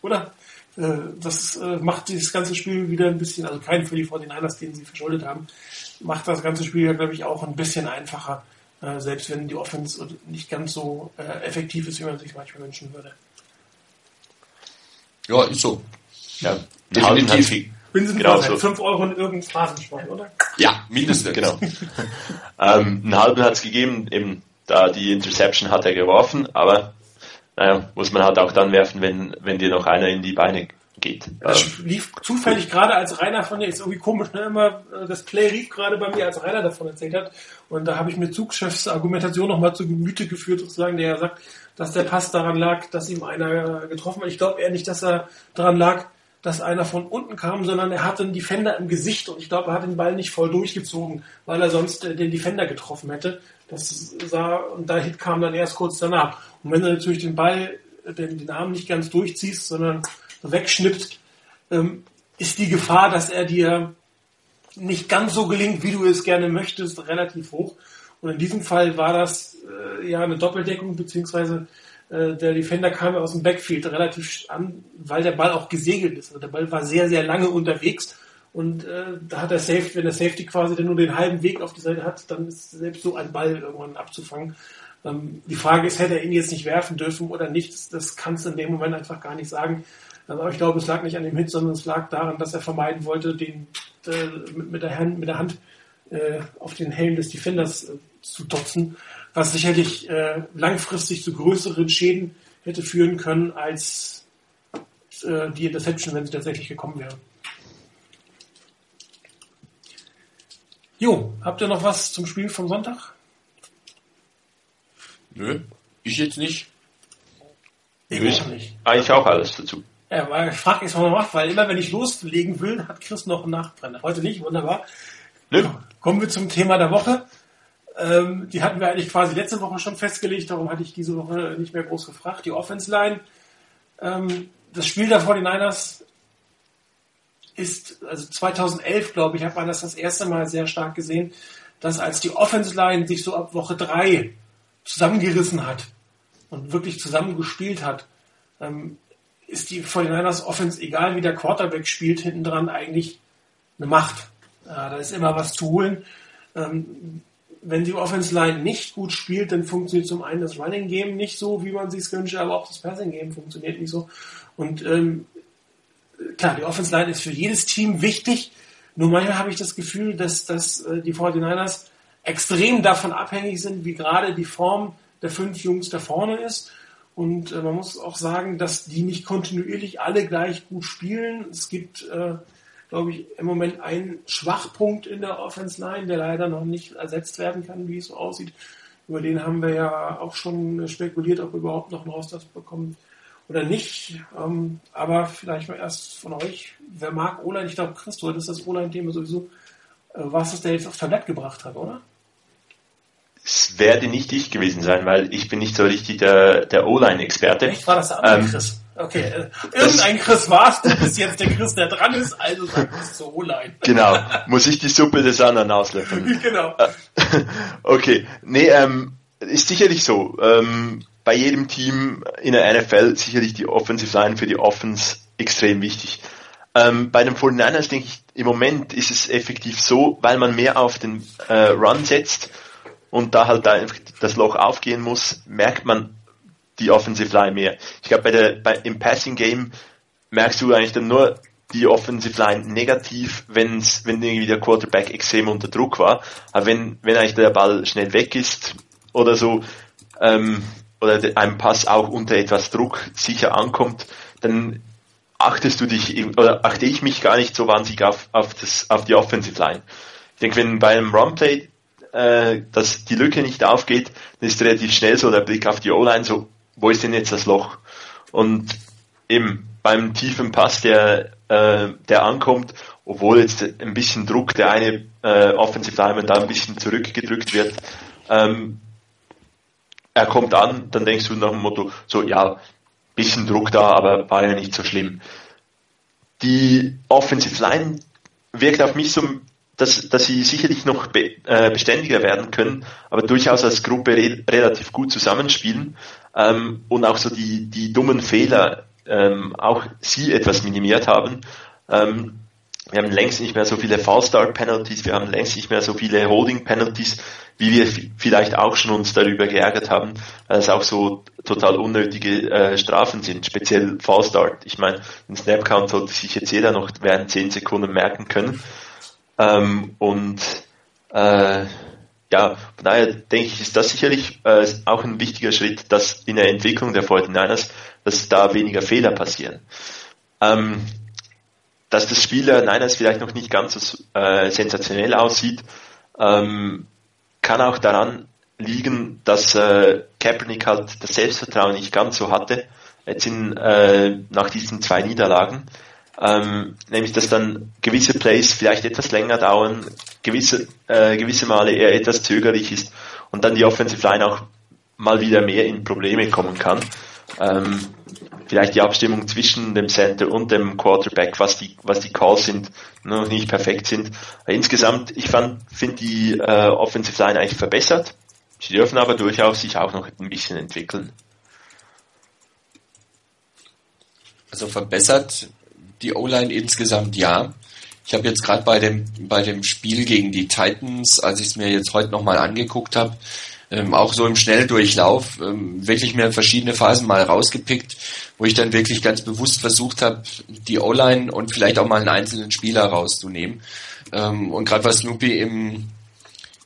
oder? Äh, das äh, macht dieses ganze Spiel wieder ein bisschen, also kein für die 49ers, den sie verschuldet haben, macht das ganze Spiel ja, glaube ich, auch ein bisschen einfacher, äh, selbst wenn die Offense nicht ganz so effektiv ist, wie man sich manchmal wünschen würde. Ja, ist so. Ja, definitiv. Binsen genau so. 5 Euro in irgendein Phrasenschwein, oder? Ja, mindestens. genau. ähm, einen halben hat es gegeben, eben da die Interception hat er geworfen, aber naja, muss man halt auch dann werfen, wenn, wenn dir noch einer in die Beine geht. Das ähm, lief zufällig gerade als Rainer von dir, ist irgendwie komisch, ne? Immer, äh, das Play lief gerade bei mir, als Rainer davon erzählt hat. Und da habe ich mir Zugchefs Argumentation nochmal zu Gemüte geführt, sozusagen, der ja sagt, dass der Pass daran lag, dass ihm einer getroffen hat. Ich glaube eher nicht, dass er daran lag, dass einer von unten kam, sondern er hatte einen Defender im Gesicht und ich glaube, er hat den Ball nicht voll durchgezogen, weil er sonst äh, den Defender getroffen hätte. Das sah, und der Hit kam dann erst kurz danach. Und wenn du natürlich den Ball, den, den Arm nicht ganz durchziehst, sondern wegschnippst, ähm, ist die Gefahr, dass er dir nicht ganz so gelingt, wie du es gerne möchtest, relativ hoch. Und in diesem Fall war das äh, ja eine Doppeldeckung, beziehungsweise äh, der Defender kam aus dem Backfield relativ an, weil der Ball auch gesegelt ist. Also der Ball war sehr, sehr lange unterwegs und äh, da hat der Safety, wenn der Safety quasi dann nur den halben Weg auf die Seite hat, dann ist selbst so ein Ball irgendwann abzufangen. Ähm, die Frage ist, hätte er ihn jetzt nicht werfen dürfen oder nicht? Das, das kannst du in dem Moment einfach gar nicht sagen. Aber ich glaube, es lag nicht an dem Hit, sondern es lag daran, dass er vermeiden wollte, den äh, mit, mit, der Hand, mit der Hand äh, auf den Helm des Defenders äh, zu dotzen, was sicherlich äh, langfristig zu größeren Schäden hätte führen können als äh, die Interception, wenn sie tatsächlich gekommen wäre. Jo, habt ihr noch was zum Spiel vom Sonntag? Nö, ich jetzt nicht. Ich auch nicht. Eigentlich auch alles dazu. Ja, weil ich frage jetzt mal noch, weil immer wenn ich loslegen will, hat Chris noch einen Nachbrenner. Heute nicht, wunderbar. Nö. Kommen wir zum Thema der Woche. Ähm, die hatten wir eigentlich quasi letzte Woche schon festgelegt, darum hatte ich diese Woche nicht mehr groß gefragt. Die Offense Line. Ähm, das Spiel der 49ers ist, also 2011, glaube ich, hat man das das erste Mal sehr stark gesehen, dass als die Offense Line sich so ab Woche 3 zusammengerissen hat und wirklich zusammengespielt hat, ähm, ist die 49ers Offense, egal wie der Quarterback spielt, hinten dran eigentlich eine Macht. Ja, da ist immer was zu holen. Ähm, wenn die Offense Line nicht gut spielt, dann funktioniert zum einen das Running Game nicht so, wie man sich wünscht, aber auch das Passing Game funktioniert nicht so. Und ähm, klar, die Offense Line ist für jedes Team wichtig. Nur manchmal habe ich das Gefühl, dass, dass äh, die 49ers extrem davon abhängig sind, wie gerade die Form der fünf Jungs da vorne ist. Und äh, man muss auch sagen, dass die nicht kontinuierlich alle gleich gut spielen. Es gibt, äh, glaube ich, im Moment einen Schwachpunkt in der Offense Line, der leider noch nicht ersetzt werden kann, wie es so aussieht. Über den haben wir ja auch schon spekuliert, ob wir überhaupt noch einen Roster bekommen oder nicht. Ähm, aber vielleicht mal erst von euch. Wer mag Oline? Ich glaube, Christo, das ist das Oline-Thema sowieso. Äh, was es der jetzt aufs Tablett gebracht hat, oder? Es werde nicht ich gewesen sein, weil ich bin nicht so richtig der, der O-Line-Experte. Echt? War das der andere ähm, Chris? Okay, äh, irgendein Chris warst, du bist jetzt der Chris, der dran ist, also sag es zur O-Line. Genau, muss ich die Suppe des anderen auslöffeln. genau. okay, nee, ähm, ist sicherlich so. Ähm, bei jedem Team in der NFL sicherlich die Offensive Line für die Offense extrem wichtig. Ähm, bei den 49ers denke ich, im Moment ist es effektiv so, weil man mehr auf den äh, Run setzt und da halt einfach das Loch aufgehen muss, merkt man die Offensive Line mehr. Ich glaube, bei der, bei, im Passing Game merkst du eigentlich dann nur die Offensive Line negativ, wenn's, wenn irgendwie der Quarterback extrem unter Druck war. Aber wenn, wenn eigentlich der Ball schnell weg ist oder so, ähm, oder ein Pass auch unter etwas Druck sicher ankommt, dann achtest du dich, oder achte ich mich gar nicht so wahnsinnig auf, auf, das, auf die Offensive Line. Ich denke, wenn bei einem Runplay äh, dass die Lücke nicht aufgeht, dann ist relativ schnell so der Blick auf die O-Line, so, wo ist denn jetzt das Loch? Und eben beim tiefen Pass, der, äh, der ankommt, obwohl jetzt ein bisschen Druck, der eine äh, Offensive Lineman da ein bisschen zurückgedrückt wird, ähm, er kommt an, dann denkst du nach dem Motto, so, ja, bisschen Druck da, aber war ja nicht so schlimm. Die Offensive Line wirkt auf mich so, dass, dass sie sicherlich noch be, äh, beständiger werden können, aber durchaus als Gruppe re relativ gut zusammenspielen ähm, und auch so die, die dummen Fehler ähm, auch sie etwas minimiert haben. Ähm, wir haben längst nicht mehr so viele Fallstart-Penalties, wir haben längst nicht mehr so viele Holding-Penalties, wie wir vielleicht auch schon uns darüber geärgert haben, weil es auch so total unnötige äh, Strafen sind, speziell Fallstart. Ich meine, den Snap-Count sollte sich jetzt jeder noch während 10 Sekunden merken können. Ähm, und äh, ja, von daher denke ich, ist das sicherlich äh, auch ein wichtiger Schritt, dass in der Entwicklung der 49ers, dass da weniger Fehler passieren. Ähm, dass das Spiel der Niners vielleicht noch nicht ganz so äh, sensationell aussieht, ähm, kann auch daran liegen, dass äh, Kaepernick halt das Selbstvertrauen nicht ganz so hatte, jetzt in, äh, nach diesen zwei Niederlagen. Ähm, nämlich, dass dann gewisse Plays vielleicht etwas länger dauern, gewisse, äh, gewisse Male er etwas zögerlich ist und dann die Offensive Line auch mal wieder mehr in Probleme kommen kann. Ähm, vielleicht die Abstimmung zwischen dem Center und dem Quarterback, was die, was die Calls sind, noch nicht perfekt sind. Insgesamt, ich fand, finde die äh, Offensive Line eigentlich verbessert. Sie dürfen aber durchaus sich auch noch ein bisschen entwickeln. Also verbessert die O-Line insgesamt ja. Ich habe jetzt gerade bei dem, bei dem Spiel gegen die Titans, als ich es mir jetzt heute nochmal angeguckt habe, ähm, auch so im Schnelldurchlauf, ähm, wirklich mir verschiedene Phasen mal rausgepickt, wo ich dann wirklich ganz bewusst versucht habe, die O-Line und vielleicht auch mal einen einzelnen Spieler rauszunehmen. Ähm, und gerade was Snoopy im,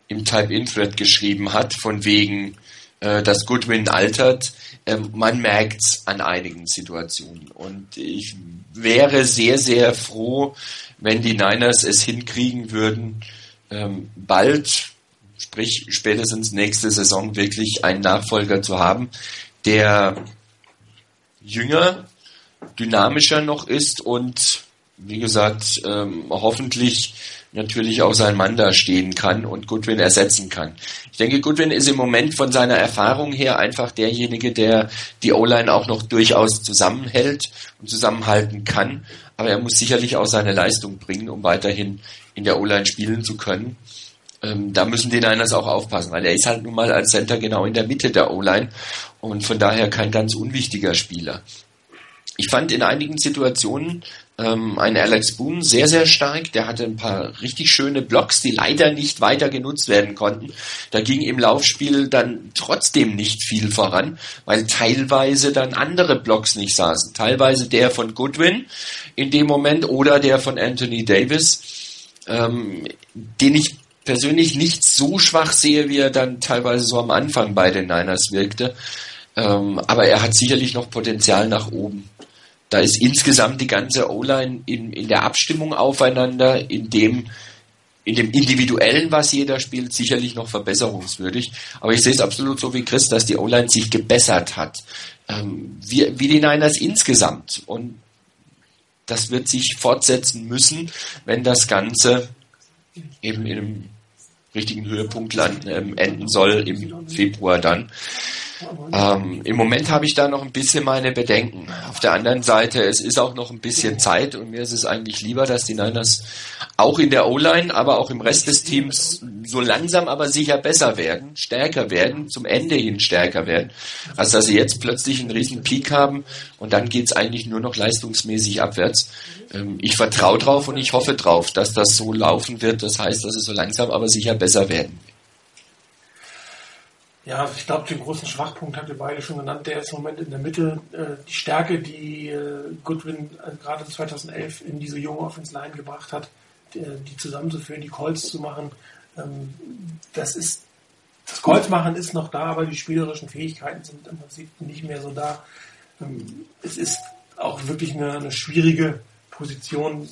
im Type-In-Thread geschrieben hat, von wegen, äh, dass Goodwin altert, ähm, man merkt's an einigen Situationen. Und ich wäre sehr, sehr froh, wenn die Niners es hinkriegen würden, ähm, bald, sprich spätestens nächste Saison, wirklich einen Nachfolger zu haben, der jünger, dynamischer noch ist und wie gesagt, ähm, hoffentlich natürlich auch sein Mann da stehen kann und Goodwin ersetzen kann. Ich denke, Goodwin ist im Moment von seiner Erfahrung her einfach derjenige, der die O-Line auch noch durchaus zusammenhält und zusammenhalten kann. Aber er muss sicherlich auch seine Leistung bringen, um weiterhin in der O-Line spielen zu können. Ähm, da müssen die Niners auch aufpassen, weil er ist halt nun mal als Center genau in der Mitte der O-Line und von daher kein ganz unwichtiger Spieler. Ich fand in einigen Situationen ähm, ein Alex Boone sehr, sehr stark. Der hatte ein paar richtig schöne Blocks, die leider nicht weiter genutzt werden konnten. Da ging im Laufspiel dann trotzdem nicht viel voran, weil teilweise dann andere Blocks nicht saßen. Teilweise der von Goodwin in dem Moment oder der von Anthony Davis, ähm, den ich persönlich nicht so schwach sehe, wie er dann teilweise so am Anfang bei den Niners wirkte. Ähm, aber er hat sicherlich noch Potenzial nach oben. Da ist insgesamt die ganze O-Line in, in der Abstimmung aufeinander, in dem, in dem individuellen, was jeder spielt, sicherlich noch verbesserungswürdig. Aber ich sehe es absolut so wie Chris, dass die O-Line sich gebessert hat. Ähm, wie, wie die Niners insgesamt. Und das wird sich fortsetzen müssen, wenn das Ganze eben in einem richtigen Höhepunkt landen, ähm, enden soll im Februar dann. Ähm, Im Moment habe ich da noch ein bisschen meine Bedenken. Auf der anderen Seite, es ist auch noch ein bisschen Zeit und mir ist es eigentlich lieber, dass die Niners auch in der O-Line, aber auch im Rest des Teams so langsam aber sicher besser werden, stärker werden, zum Ende hin stärker werden, als dass sie jetzt plötzlich einen riesen Peak haben und dann geht's eigentlich nur noch leistungsmäßig abwärts. Ähm, ich vertraue drauf und ich hoffe drauf, dass das so laufen wird. Das heißt, dass es so langsam aber sicher besser werden. Ja, ich glaube, den großen Schwachpunkt habt ihr beide schon genannt. Der ist im Moment in der Mitte. Äh, die Stärke, die äh, Goodwin äh, gerade 2011 in diese junge Offense Line gebracht hat, die, zusammenzuführen, die Calls zu machen, ähm, das ist das Calls machen ist noch da, aber die spielerischen Fähigkeiten sind im Prinzip nicht mehr so da. Ähm, es ist auch wirklich eine, eine schwierige Position,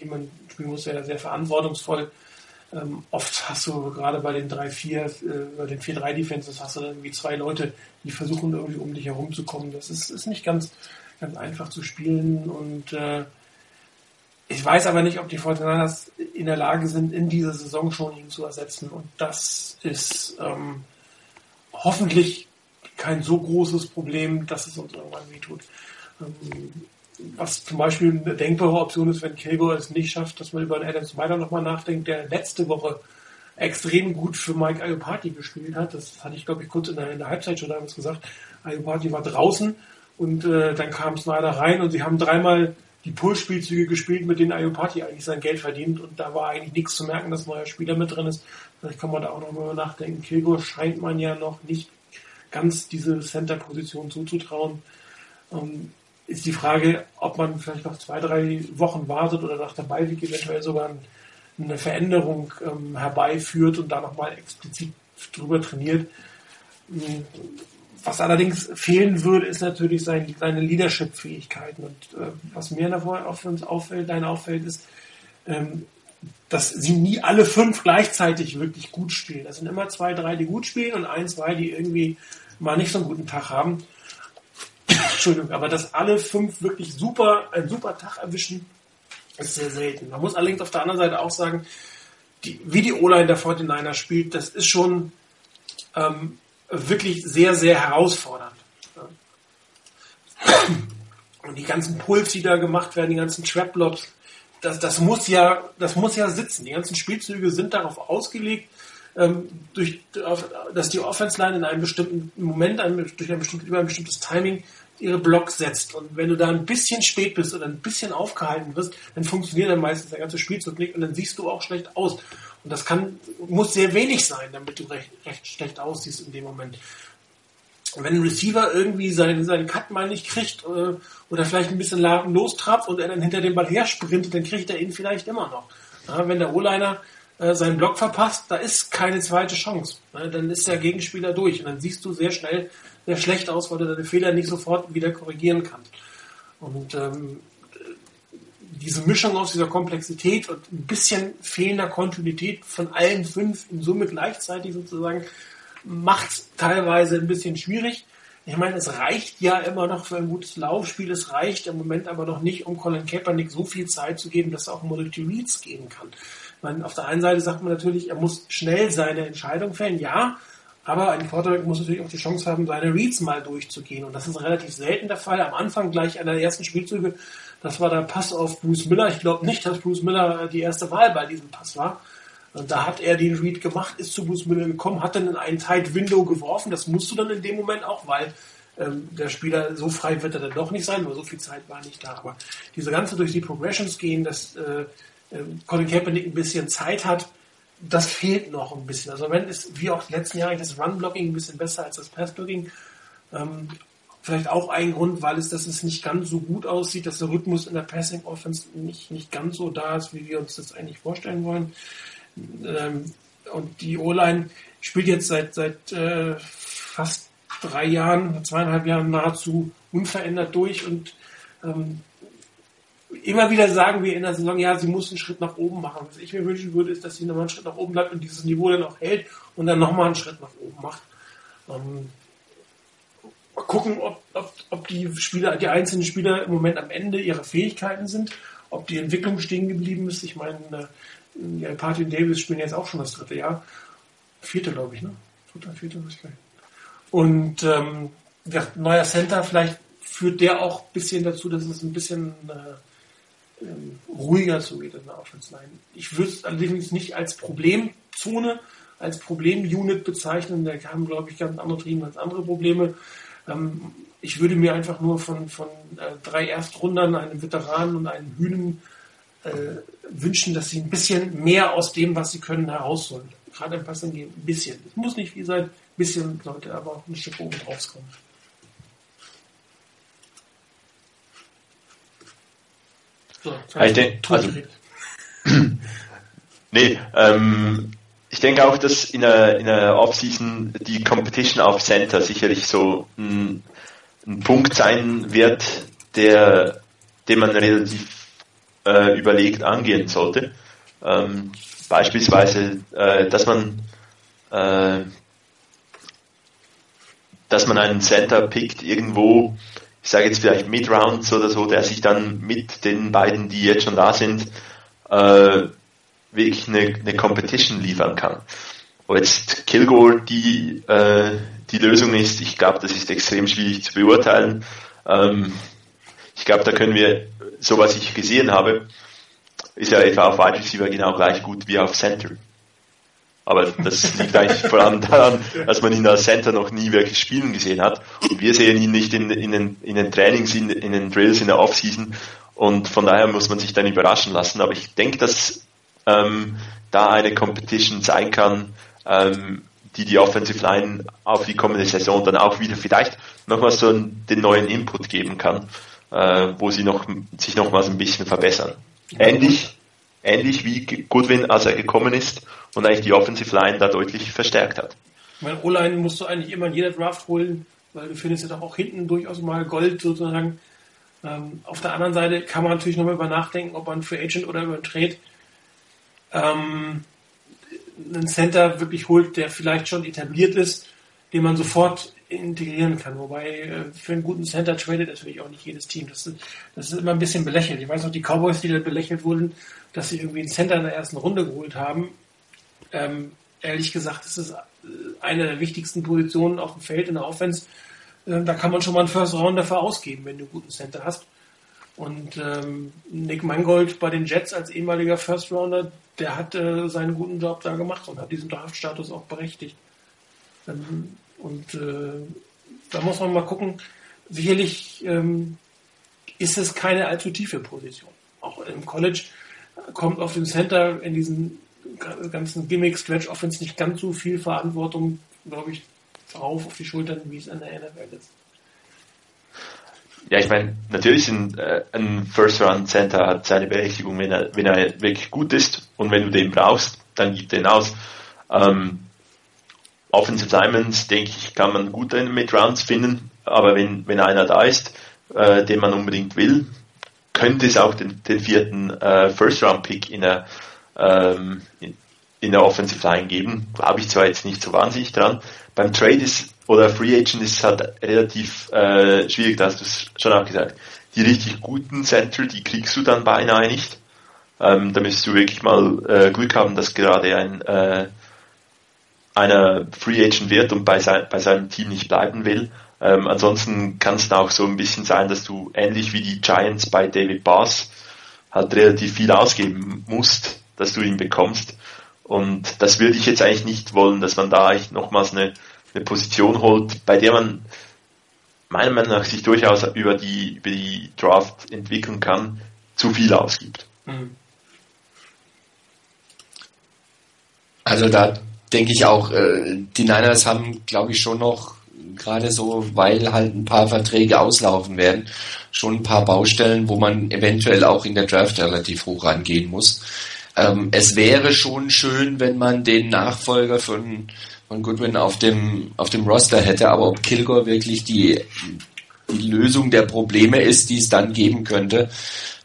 die man spielen muss, ja sehr verantwortungsvoll. Ähm, oft hast du gerade bei den 3-4, äh, bei den 4-3 Defenses hast du dann irgendwie zwei Leute, die versuchen irgendwie um dich herumzukommen. Das ist, ist nicht ganz, ganz einfach zu spielen und äh, ich weiß aber nicht, ob die Fortinanders in der Lage sind, in dieser Saison schon ihn zu ersetzen. Und das ist ähm, hoffentlich kein so großes Problem, dass es uns irgendwann wehtut. Ähm, was zum Beispiel eine denkbare Option ist, wenn Kilgore es nicht schafft, dass man über den Adams weiter nochmal nachdenkt, der letzte Woche extrem gut für Mike Ayopati gespielt hat. Das hatte ich, glaube ich, kurz in der, in der Halbzeit schon damals gesagt. Ayopati war draußen und äh, dann kam Snyder rein und sie haben dreimal die Pull-Spielzüge gespielt, mit denen Ayopati eigentlich sein Geld verdient und da war eigentlich nichts zu merken, dass ein neuer Spieler mit drin ist. Vielleicht kann man da auch noch mal nachdenken. Kilgore scheint man ja noch nicht ganz diese Center-Position zuzutrauen. Ähm, ist die Frage, ob man vielleicht noch zwei, drei Wochen wartet oder nach der Beiweg eventuell sogar eine Veränderung ähm, herbeiführt und da nochmal explizit drüber trainiert. Was allerdings fehlen würde, ist natürlich sein, seine Leadership-Fähigkeiten. Und äh, was mir davor auf uns auffällt, dein auffällt, ist, ähm, dass sie nie alle fünf gleichzeitig wirklich gut spielen. Das sind immer zwei, drei, die gut spielen und ein, zwei, die irgendwie mal nicht so einen guten Tag haben. Entschuldigung, aber dass alle fünf wirklich super, einen super Tag erwischen, ist sehr selten. Man muss allerdings auf der anderen Seite auch sagen, die, wie die O-Line der 49er spielt, das ist schon ähm, wirklich sehr, sehr herausfordernd. Und die ganzen Puls, die da gemacht werden, die ganzen Trap-Blocks, das, das, muss ja, das muss ja sitzen. Die ganzen Spielzüge sind darauf ausgelegt, ähm, durch, auf, dass die Offense-Line in einem bestimmten Moment, ein, durch ein bestimmtes, über ein bestimmtes Timing ihre Blocks setzt. Und wenn du da ein bisschen spät bist oder ein bisschen aufgehalten wirst, dann funktioniert dann meistens der ganze Spielzug nicht und dann siehst du auch schlecht aus. Und das kann, muss sehr wenig sein, damit du recht, recht schlecht aussiehst in dem Moment. Und wenn ein Receiver irgendwie seinen, seinen Cut mal nicht kriegt äh, oder vielleicht ein bisschen lostrappt und er dann hinter dem Ball her sprintet, dann kriegt er ihn vielleicht immer noch. Ja, wenn der O-Liner äh, seinen Block verpasst, da ist keine zweite Chance. Ne? Dann ist der Gegenspieler durch und dann siehst du sehr schnell sehr schlecht aus, weil du deine Fehler nicht sofort wieder korrigieren kannst. Und ähm, diese Mischung aus dieser Komplexität und ein bisschen fehlender Kontinuität von allen fünf in Summe gleichzeitig sozusagen macht teilweise ein bisschen schwierig. Ich meine, es reicht ja immer noch für ein gutes Laufspiel. Es reicht im Moment aber noch nicht, um Colin Kaepernick so viel Zeit zu geben, dass er auch Modality Reads geben kann. Ich meine, auf der einen Seite sagt man natürlich, er muss schnell seine Entscheidung fällen. Ja, aber ein Quarterback muss natürlich auch die Chance haben, seine Reads mal durchzugehen. Und das ist relativ selten der Fall. Am Anfang gleich einer der ersten Spielzüge, das war der Pass auf Bruce Miller. Ich glaube nicht, dass Bruce Miller die erste Wahl bei diesem Pass war. Und da hat er den Read gemacht, ist zu Bruce Miller gekommen, hat dann in einen Tight Window geworfen. Das musst du dann in dem Moment auch, weil ähm, der Spieler so frei wird er dann doch nicht sein, weil so viel Zeit war nicht da. Aber diese ganze durch die Progressions gehen, dass äh, äh, Colin Kaepernick ein bisschen Zeit hat, das fehlt noch ein bisschen. Also wenn ist wie auch die letzten Jahre das Run-Blocking ein bisschen besser als das Pass-Blocking. Ähm, vielleicht auch ein Grund, weil es, dass es nicht ganz so gut aussieht, dass der Rhythmus in der Passing Offense nicht, nicht ganz so da ist, wie wir uns das eigentlich vorstellen wollen. Ähm, und die O-Line spielt jetzt seit, seit äh, fast drei Jahren, zweieinhalb Jahren nahezu unverändert durch und ähm, immer wieder sagen wir in der Saison, ja, sie muss einen Schritt nach oben machen. Was ich mir wünschen würde, ist, dass sie nochmal einen Schritt nach oben bleibt und dieses Niveau dann auch hält und dann nochmal einen Schritt nach oben macht. Ähm, mal gucken, ob, ob, ob die Spieler, die einzelnen Spieler im Moment am Ende ihrer Fähigkeiten sind, ob die Entwicklung stehen geblieben ist. Ich meine, äh, ja, Party und Davis spielen jetzt auch schon das dritte Jahr. Vierte, glaube ich, ne? Dritte, vierte, was ich gleich. Und ähm, der neuer Center, vielleicht führt der auch ein bisschen dazu, dass es ein bisschen äh, ähm, ruhiger zugeht in der Offense Line. Ich würde es allerdings nicht als Problemzone, als Problemunit bezeichnen. Da haben, glaube ich, ganz andere Teams als andere Probleme. Ähm, ich würde mir einfach nur von, von äh, drei Erstrundern, einem Veteranen und einem Hühnen äh, wünschen, dass sie ein bisschen mehr aus dem, was sie können, herausholen. Gerade im Passing gehen, ein bisschen. Es muss nicht viel sein, ein bisschen sollte aber ein Stück oben drauf kommen. So, ich denke, also, nee, ähm, ich denke auch, dass in der, in der Offseason die Competition auf Center sicherlich so ein, ein Punkt sein wird, der, den man relativ äh, überlegt angehen sollte. Ähm, beispielsweise, äh, dass man äh, dass man einen Center pickt irgendwo, ich sage jetzt vielleicht Mid-Rounds oder so, der sich dann mit den beiden, die jetzt schon da sind, äh, wirklich eine, eine Competition liefern kann. Ob jetzt Kilgore die, äh, die Lösung ist, ich glaube, das ist extrem schwierig zu beurteilen. Ähm, ich glaube, da können wir, so was ich gesehen habe, ist ja etwa auf Wide Receiver genau gleich gut wie auf Center. Aber das liegt eigentlich vor allem daran, dass man ihn als Center noch nie wirklich spielen gesehen hat. Und wir sehen ihn nicht in, in, den, in den Trainings, in, in den Drills, in der Offseason. Und von daher muss man sich dann überraschen lassen. Aber ich denke, dass ähm, da eine Competition sein kann, ähm, die die Offensive Line auf die kommende Saison dann auch wieder vielleicht nochmals so den neuen Input geben kann, äh, wo sie noch, sich nochmals ein bisschen verbessern. Ähnlich, ähnlich wie Goodwin, als er gekommen ist und eigentlich die Offensive Line da deutlich verstärkt hat. Meine O-Line musst du eigentlich immer in jeder Draft holen, weil du findest ja auch hinten durchaus mal Gold sozusagen. Ähm, auf der anderen Seite kann man natürlich nochmal über nachdenken, ob man für Agent oder über einen Trade ähm, einen Center wirklich holt, der vielleicht schon etabliert ist, den man sofort integrieren kann. Wobei äh, für einen guten Center tradet natürlich auch nicht jedes Team. Das ist, das ist immer ein bisschen belächelt. Ich weiß noch, die Cowboys, die da belächelt wurden, dass sie irgendwie einen Center in der ersten Runde geholt haben. Ähm, ehrlich gesagt, das ist äh, eine der wichtigsten Positionen auf dem Feld in der Offense. Ähm, da kann man schon mal einen First Round dafür ausgeben, wenn du einen guten Center hast. Und ähm, Nick Mangold bei den Jets als ehemaliger First Rounder, der hat äh, seinen guten Job da gemacht und hat diesen Draftstatus auch berechtigt. Ähm, und äh, da muss man mal gucken. Sicherlich ähm, ist es keine allzu tiefe Position. Auch im College kommt auf dem Center in diesen ganzen Gimmick Stretch Offense nicht ganz so viel Verantwortung, glaube ich, drauf auf die Schultern, wie es an der NFL ist. Ja, ich meine, natürlich ein, äh, ein First-Round-Center hat seine Berechtigung, wenn er, wenn er wirklich gut ist und wenn du den brauchst, dann gib den aus. Ähm, Offensive Diamonds, denke ich, kann man gut mit Rounds finden, aber wenn, wenn einer da ist, äh, den man unbedingt will, könnte es auch den, den vierten äh, First-Round-Pick in der, ähm, in, in der Offensive Line geben. Glaube ich zwar jetzt nicht so wahnsinnig dran. Beim Trade ist oder Free Agent ist halt relativ äh, schwierig, da hast du es schon auch gesagt. Die richtig guten Center, die kriegst du dann beinahe nicht. Ähm, da müsstest du wirklich mal äh, Glück haben, dass gerade ein äh, einer Free Agent wird und bei, sein, bei seinem Team nicht bleiben will. Ähm, ansonsten kann es da auch so ein bisschen sein, dass du ähnlich wie die Giants bei David Bass halt relativ viel ausgeben musst, dass du ihn bekommst. Und das würde ich jetzt eigentlich nicht wollen, dass man da echt nochmals eine eine Position holt, bei der man meiner Meinung nach sich durchaus über die, über die Draft entwickeln kann, zu viel ausgibt. Mhm. Also da denke ich auch, äh, die Niners haben, glaube ich, schon noch gerade so, weil halt ein paar Verträge auslaufen werden, schon ein paar Baustellen, wo man eventuell auch in der Draft relativ hoch rangehen muss. Ähm, es wäre schon schön, wenn man den Nachfolger von von Goodwin auf dem, auf dem Roster hätte, aber ob Kilgore wirklich die, die Lösung der Probleme ist, die es dann geben könnte,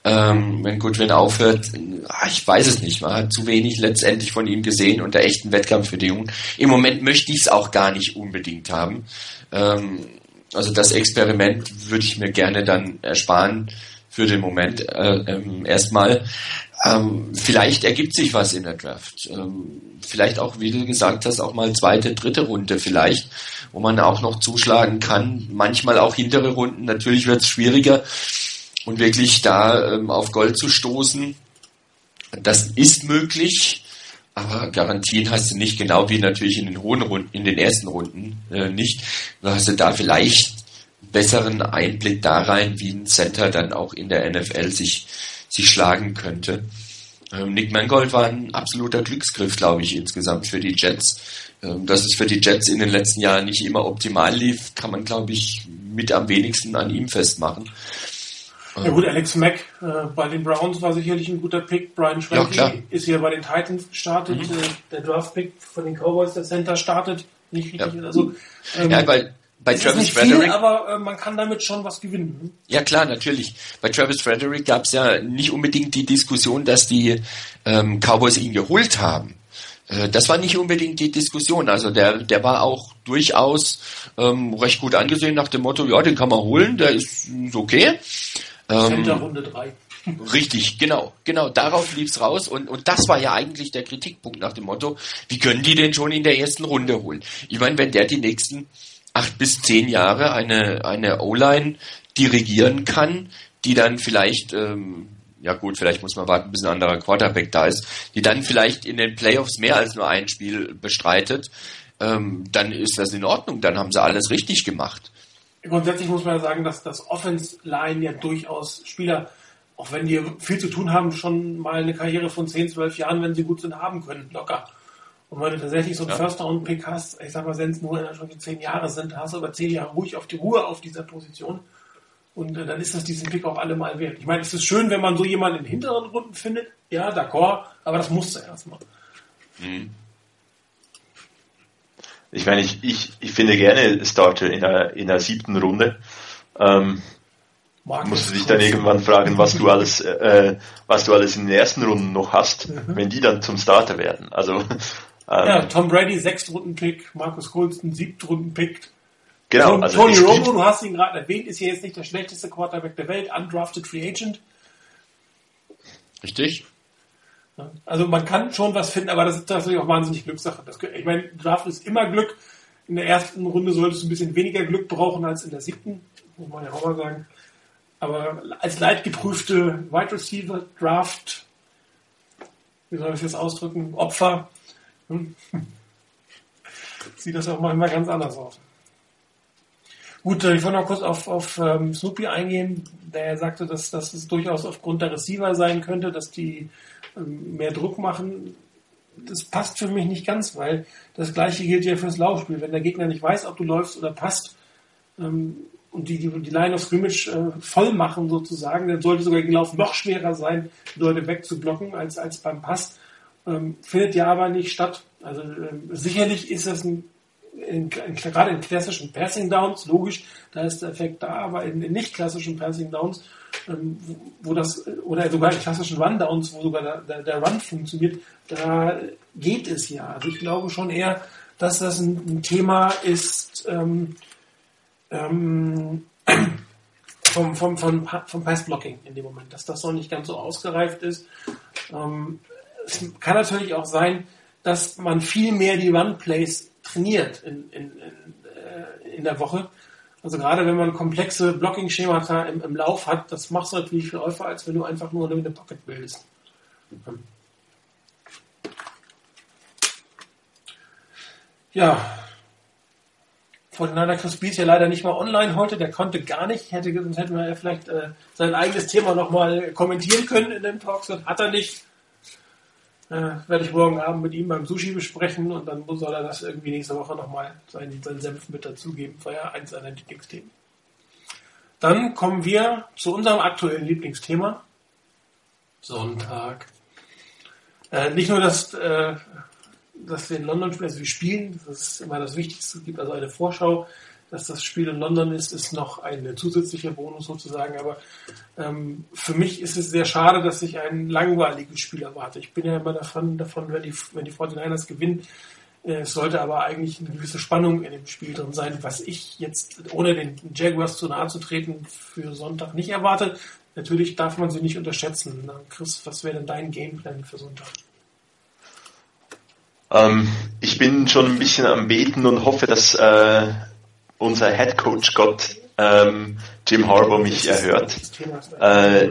ähm, wenn Goodwin aufhört, ach, ich weiß es nicht. Man hat zu wenig letztendlich von ihm gesehen unter echten Wettkampfbedingungen. Im Moment möchte ich es auch gar nicht unbedingt haben. Ähm, also das Experiment würde ich mir gerne dann ersparen für den Moment äh, ähm, erstmal. ähm, vielleicht ergibt sich was in der Draft. Ähm, vielleicht auch, wie du gesagt hast, auch mal zweite, dritte Runde vielleicht, wo man auch noch zuschlagen kann. Manchmal auch hintere Runden. Natürlich wird es schwieriger und wirklich da ähm, auf Gold zu stoßen. Das ist möglich, aber Garantien hast du nicht, genau wie natürlich in den hohen Runden, in den ersten Runden äh, nicht. Du hast du da vielleicht besseren Einblick da rein, wie ein Center dann auch in der NFL sich, sich schlagen könnte. Ähm, Nick Mangold war ein absoluter Glücksgriff, glaube ich, insgesamt für die Jets. Ähm, dass es für die Jets in den letzten Jahren nicht immer optimal lief, kann man, glaube ich, mit am wenigsten an ihm festmachen. Ja gut, Alex Mack äh, bei den Browns war sicherlich ein guter Pick. Brian Schwenke ja, ist hier bei den Titans gestartet. Mhm. Äh, der Draft-Pick von den Cowboys, der Center startet. Nicht richtig. Ja. Also, ähm, ja, weil bei Travis nicht Frederick. Viel, aber äh, man kann damit schon was gewinnen. Ne? Ja klar, natürlich. Bei Travis Frederick gab es ja nicht unbedingt die Diskussion, dass die ähm, Cowboys ihn geholt haben. Äh, das war nicht unbedingt die Diskussion. Also der, der war auch durchaus ähm, recht gut angesehen nach dem Motto, ja, den kann man holen, der ist, ist okay. Ähm, Runde 3. Richtig, genau, genau, darauf lief's raus und, und das war ja eigentlich der Kritikpunkt nach dem Motto, wie können die denn schon in der ersten Runde holen? Ich meine, wenn der die nächsten acht bis zehn Jahre eine, eine O-Line dirigieren kann, die dann vielleicht, ähm, ja gut, vielleicht muss man warten, bis ein anderer Quarterback da ist, die dann vielleicht in den Playoffs mehr als nur ein Spiel bestreitet, ähm, dann ist das in Ordnung, dann haben sie alles richtig gemacht. Grundsätzlich muss man ja sagen, dass das Offense-Line ja durchaus Spieler, auch wenn die viel zu tun haben, schon mal eine Karriere von 10, 12 Jahren, wenn sie gut sind, haben können, locker. Und wenn du tatsächlich so einen ja. First-Round-Pick hast, ich sag mal, wenn es nur in schon zehn Jahre sind, hast du über zehn Jahre ruhig auf die Ruhe auf dieser Position. Und äh, dann ist das diesen Pick auch allemal wert. Ich meine, es ist schön, wenn man so jemanden in hinteren Runden findet. Ja, d'accord, aber das musst du erstmal. Mhm. Ich meine, ich, ich, ich finde gerne Starter in der, in der siebten Runde. Ähm, musst du dich dann irgendwann fragen, was du alles, äh, was du alles in den ersten Runden noch hast, mhm. wenn die dann zum Starter werden. Also ähm, ja, Tom Brady, Sechstrunden-Pick, Marcus Colston, Siebtrunden-Pick. Genau. Also Tony Romo, du hast ihn gerade erwähnt, ist hier jetzt nicht der schlechteste Quarterback der Welt, undrafted Free Agent. Richtig. Also man kann schon was finden, aber das ist natürlich auch wahnsinnig Glückssache. Das, ich meine, Draft ist immer Glück. In der ersten Runde solltest du ein bisschen weniger Glück brauchen als in der siebten, muss man ja auch mal sagen. Aber als leidgeprüfte Wide Receiver Draft, wie soll ich das ausdrücken, Opfer, sieht das auch manchmal ganz anders aus. Gut, ich wollte noch kurz auf, auf um, Snoopy eingehen, der sagte, dass, dass es durchaus aufgrund der Receiver sein könnte, dass die ähm, mehr Druck machen. Das passt für mich nicht ganz, weil das gleiche gilt ja fürs Laufspiel. Wenn der Gegner nicht weiß, ob du läufst oder passt ähm, und die, die, die Line of Scrimmage äh, voll machen sozusagen, dann sollte sogar der Lauf noch schwerer sein, Leute wegzublocken als, als beim Pass. Ähm, findet ja aber nicht statt. Also ähm, sicherlich ist das ein, in, in, gerade in klassischen Passing Downs, logisch, da ist der Effekt da, aber in, in nicht klassischen Passing Downs, ähm, wo, das, oder sogar in klassischen Run Downs, wo sogar der, der, der, Run funktioniert, da geht es ja. Also ich glaube schon eher, dass das ein, ein Thema ist, ähm, ähm, vom, vom, vom, vom Passblocking in dem Moment, dass das noch nicht ganz so ausgereift ist. Ähm, es kann natürlich auch sein, dass man viel mehr die Run-Plays trainiert in, in, in, äh, in der Woche. Also gerade wenn man komplexe Blocking-Schemata im, im, Lauf hat, das machst du natürlich viel häufiger, als wenn du einfach nur eine Pocket bildest. Ja, Fortinander Chris Bies ja leider nicht mal online heute, der konnte gar nicht, hätte, sonst hätten wir ja vielleicht äh, sein eigenes Thema nochmal kommentieren können in dem Talk, hat er nicht. Äh, werde ich morgen Abend mit ihm beim Sushi besprechen und dann soll er das irgendwie nächste Woche nochmal seinen, seinen Senf mit dazugeben. War ja eins seiner Lieblingsthemen. Dann kommen wir zu unserem aktuellen Lieblingsthema. Sonntag. Äh, nicht nur, dass, äh, dass wir in London spielen, also wir spielen, das ist immer das Wichtigste, es gibt also eine Vorschau dass das Spiel in London ist, ist noch ein zusätzlicher Bonus sozusagen. Aber ähm, für mich ist es sehr schade, dass ich ein langweiliges Spiel erwarte. Ich bin ja immer davon, davon wenn, die, wenn die 49ers gewinnen, äh, es sollte aber eigentlich eine gewisse Spannung in dem Spiel drin sein, was ich jetzt, ohne den Jaguars zu nahe zu treten, für Sonntag nicht erwarte. natürlich darf man sie nicht unterschätzen. Chris, was wäre denn dein Gameplan für Sonntag? Ähm, ich bin schon ein bisschen am Beten und hoffe, dass äh, unser Head Coach Gott ähm, Jim Harbour mich erhört, äh,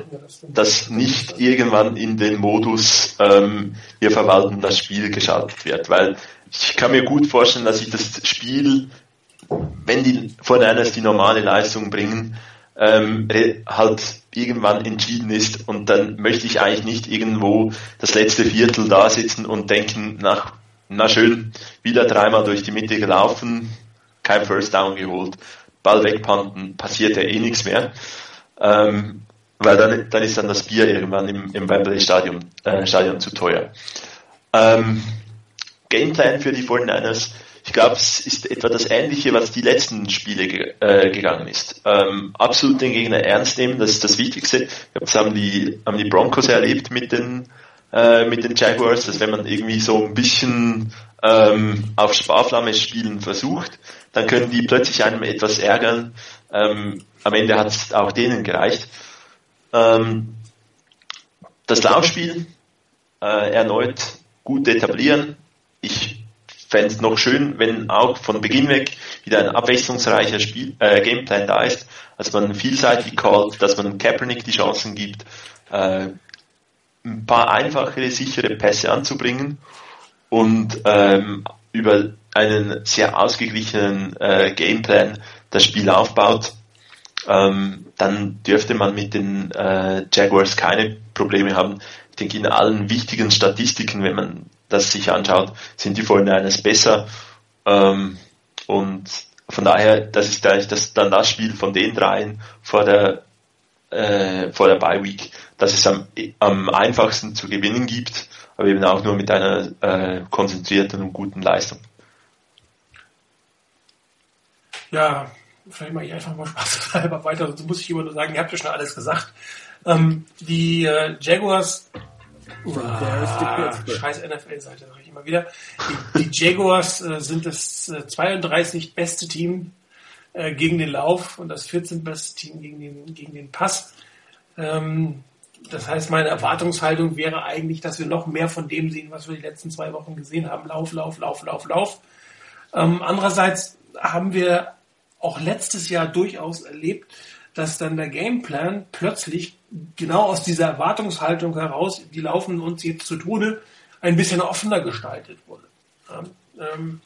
dass nicht irgendwann in den Modus ähm, wir verwalten das Spiel geschaltet wird, weil ich kann mir gut vorstellen, dass ich das Spiel, wenn die Fortinanders die normale Leistung bringen, ähm, halt irgendwann entschieden ist und dann möchte ich eigentlich nicht irgendwo das letzte Viertel da sitzen und denken, nach, na schön, wieder dreimal durch die Mitte gelaufen, kein First Down geholt, Ball wegpanten, passiert ja eh nichts mehr. Ähm, weil dann, dann ist dann das Bier irgendwann im, im Wembley Stadion, äh, Stadion zu teuer. Ähm, Gameplan für die 49ers, ich glaube, es ist etwa das Ähnliche, was die letzten Spiele ge äh, gegangen ist. Ähm, absolut den Gegner ernst nehmen, das ist das Wichtigste. Das haben die, haben die Broncos erlebt mit den, äh, mit den Jaguars, dass wenn man irgendwie so ein bisschen ähm, auf Sparflamme spielen versucht, dann können die plötzlich einem etwas ärgern. Ähm, am Ende hat es auch denen gereicht. Ähm, das Laufspiel äh, erneut gut etablieren. Ich fände es noch schön, wenn auch von Beginn weg wieder ein abwechslungsreicher Spiel, äh, Gameplan da ist, dass man vielseitig callt, dass man Kaepernick die Chancen gibt, äh, ein paar einfachere, sichere Pässe anzubringen und ähm, über einen sehr ausgeglichenen äh, Gameplan das Spiel aufbaut, ähm, dann dürfte man mit den äh, Jaguars keine Probleme haben. Ich denke, in allen wichtigen Statistiken, wenn man das sich anschaut, sind die eines besser. Ähm, und von daher, das ist eigentlich das, dann das Spiel von den dreien vor der, äh, vor der Bye Week, dass es am, am einfachsten zu gewinnen gibt aber eben auch nur mit einer äh, konzentrierten und guten Leistung. Ja, vielleicht mache ich einfach mal Spaß halber weiter, sonst muss ich immer nur sagen, ihr habt ja schon alles gesagt. Ähm, die äh, Jaguars Ah, scheiß NFL-Seite, sage ich immer wieder. Die, die Jaguars äh, sind das äh, 32 beste Team äh, gegen den Lauf und das 14 beste Team gegen den, gegen den Pass. Ähm, das heißt, meine Erwartungshaltung wäre eigentlich, dass wir noch mehr von dem sehen, was wir die letzten zwei Wochen gesehen haben. Lauf, Lauf, Lauf, Lauf, Lauf. Ähm, andererseits haben wir auch letztes Jahr durchaus erlebt, dass dann der Gameplan plötzlich genau aus dieser Erwartungshaltung heraus, die laufen uns jetzt zu Tode, ein bisschen offener gestaltet wurde. ähm,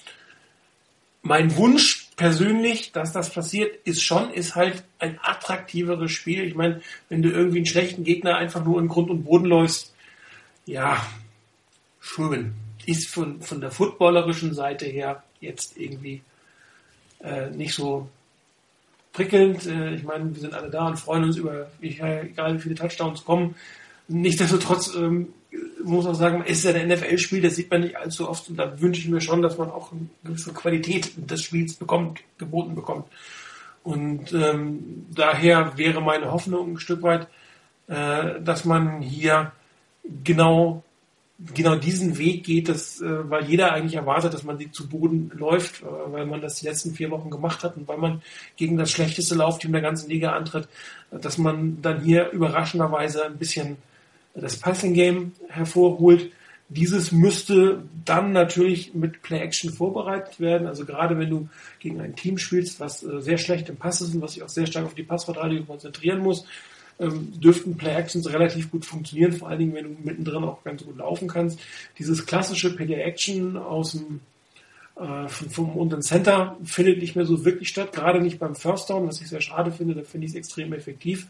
mein Wunsch persönlich, dass das passiert, ist schon, ist halt ein attraktiveres Spiel. Ich meine, wenn du irgendwie einen schlechten Gegner einfach nur in Grund und Boden läufst, ja, schön. Ist von, von der footballerischen Seite her jetzt irgendwie äh, nicht so prickelnd. Äh, ich meine, wir sind alle da und freuen uns über, egal wie viele Touchdowns kommen. Nichtsdestotrotz ähm, muss auch sagen, es ist ja ein NFL-Spiel, das sieht man nicht allzu oft und da wünsche ich mir schon, dass man auch eine gewisse Qualität des Spiels bekommt, geboten bekommt. Und ähm, daher wäre meine Hoffnung ein Stück weit, äh, dass man hier genau genau diesen Weg geht, dass, äh, weil jeder eigentlich erwartet, dass man sie zu Boden läuft, äh, weil man das die letzten vier Wochen gemacht hat und weil man gegen das schlechteste Laufteam der ganzen Liga antritt, dass man dann hier überraschenderweise ein bisschen das Passing Game hervorholt. Dieses müsste dann natürlich mit Play Action vorbereitet werden. Also gerade wenn du gegen ein Team spielst, was äh, sehr schlecht im Pass ist und was sich auch sehr stark auf die Passverteidigung konzentrieren muss, ähm, dürften Play Actions relativ gut funktionieren, vor allen Dingen, wenn du mittendrin auch ganz gut laufen kannst. Dieses klassische Play Action aus dem äh, vom, vom unteren Center findet nicht mehr so wirklich statt, gerade nicht beim First Down, was ich sehr schade finde, da finde ich es extrem effektiv.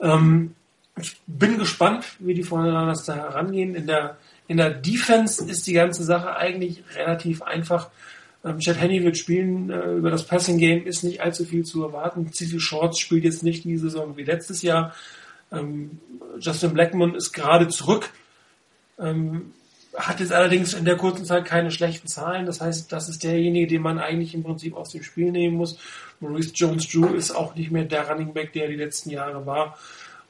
Ähm, ich bin gespannt, wie die voneinander da herangehen. In der, in der Defense ist die ganze Sache eigentlich relativ einfach. Ähm, Chad Henney wird spielen, äh, über das Passing Game ist nicht allzu viel zu erwarten. Cici Shorts spielt jetzt nicht die Saison wie letztes Jahr. Ähm, Justin Blackmon ist gerade zurück. Ähm, hat jetzt allerdings in der kurzen Zeit keine schlechten Zahlen. Das heißt, das ist derjenige, den man eigentlich im Prinzip aus dem Spiel nehmen muss. Maurice Jones-Drew ist auch nicht mehr der Running Back, der die letzten Jahre war.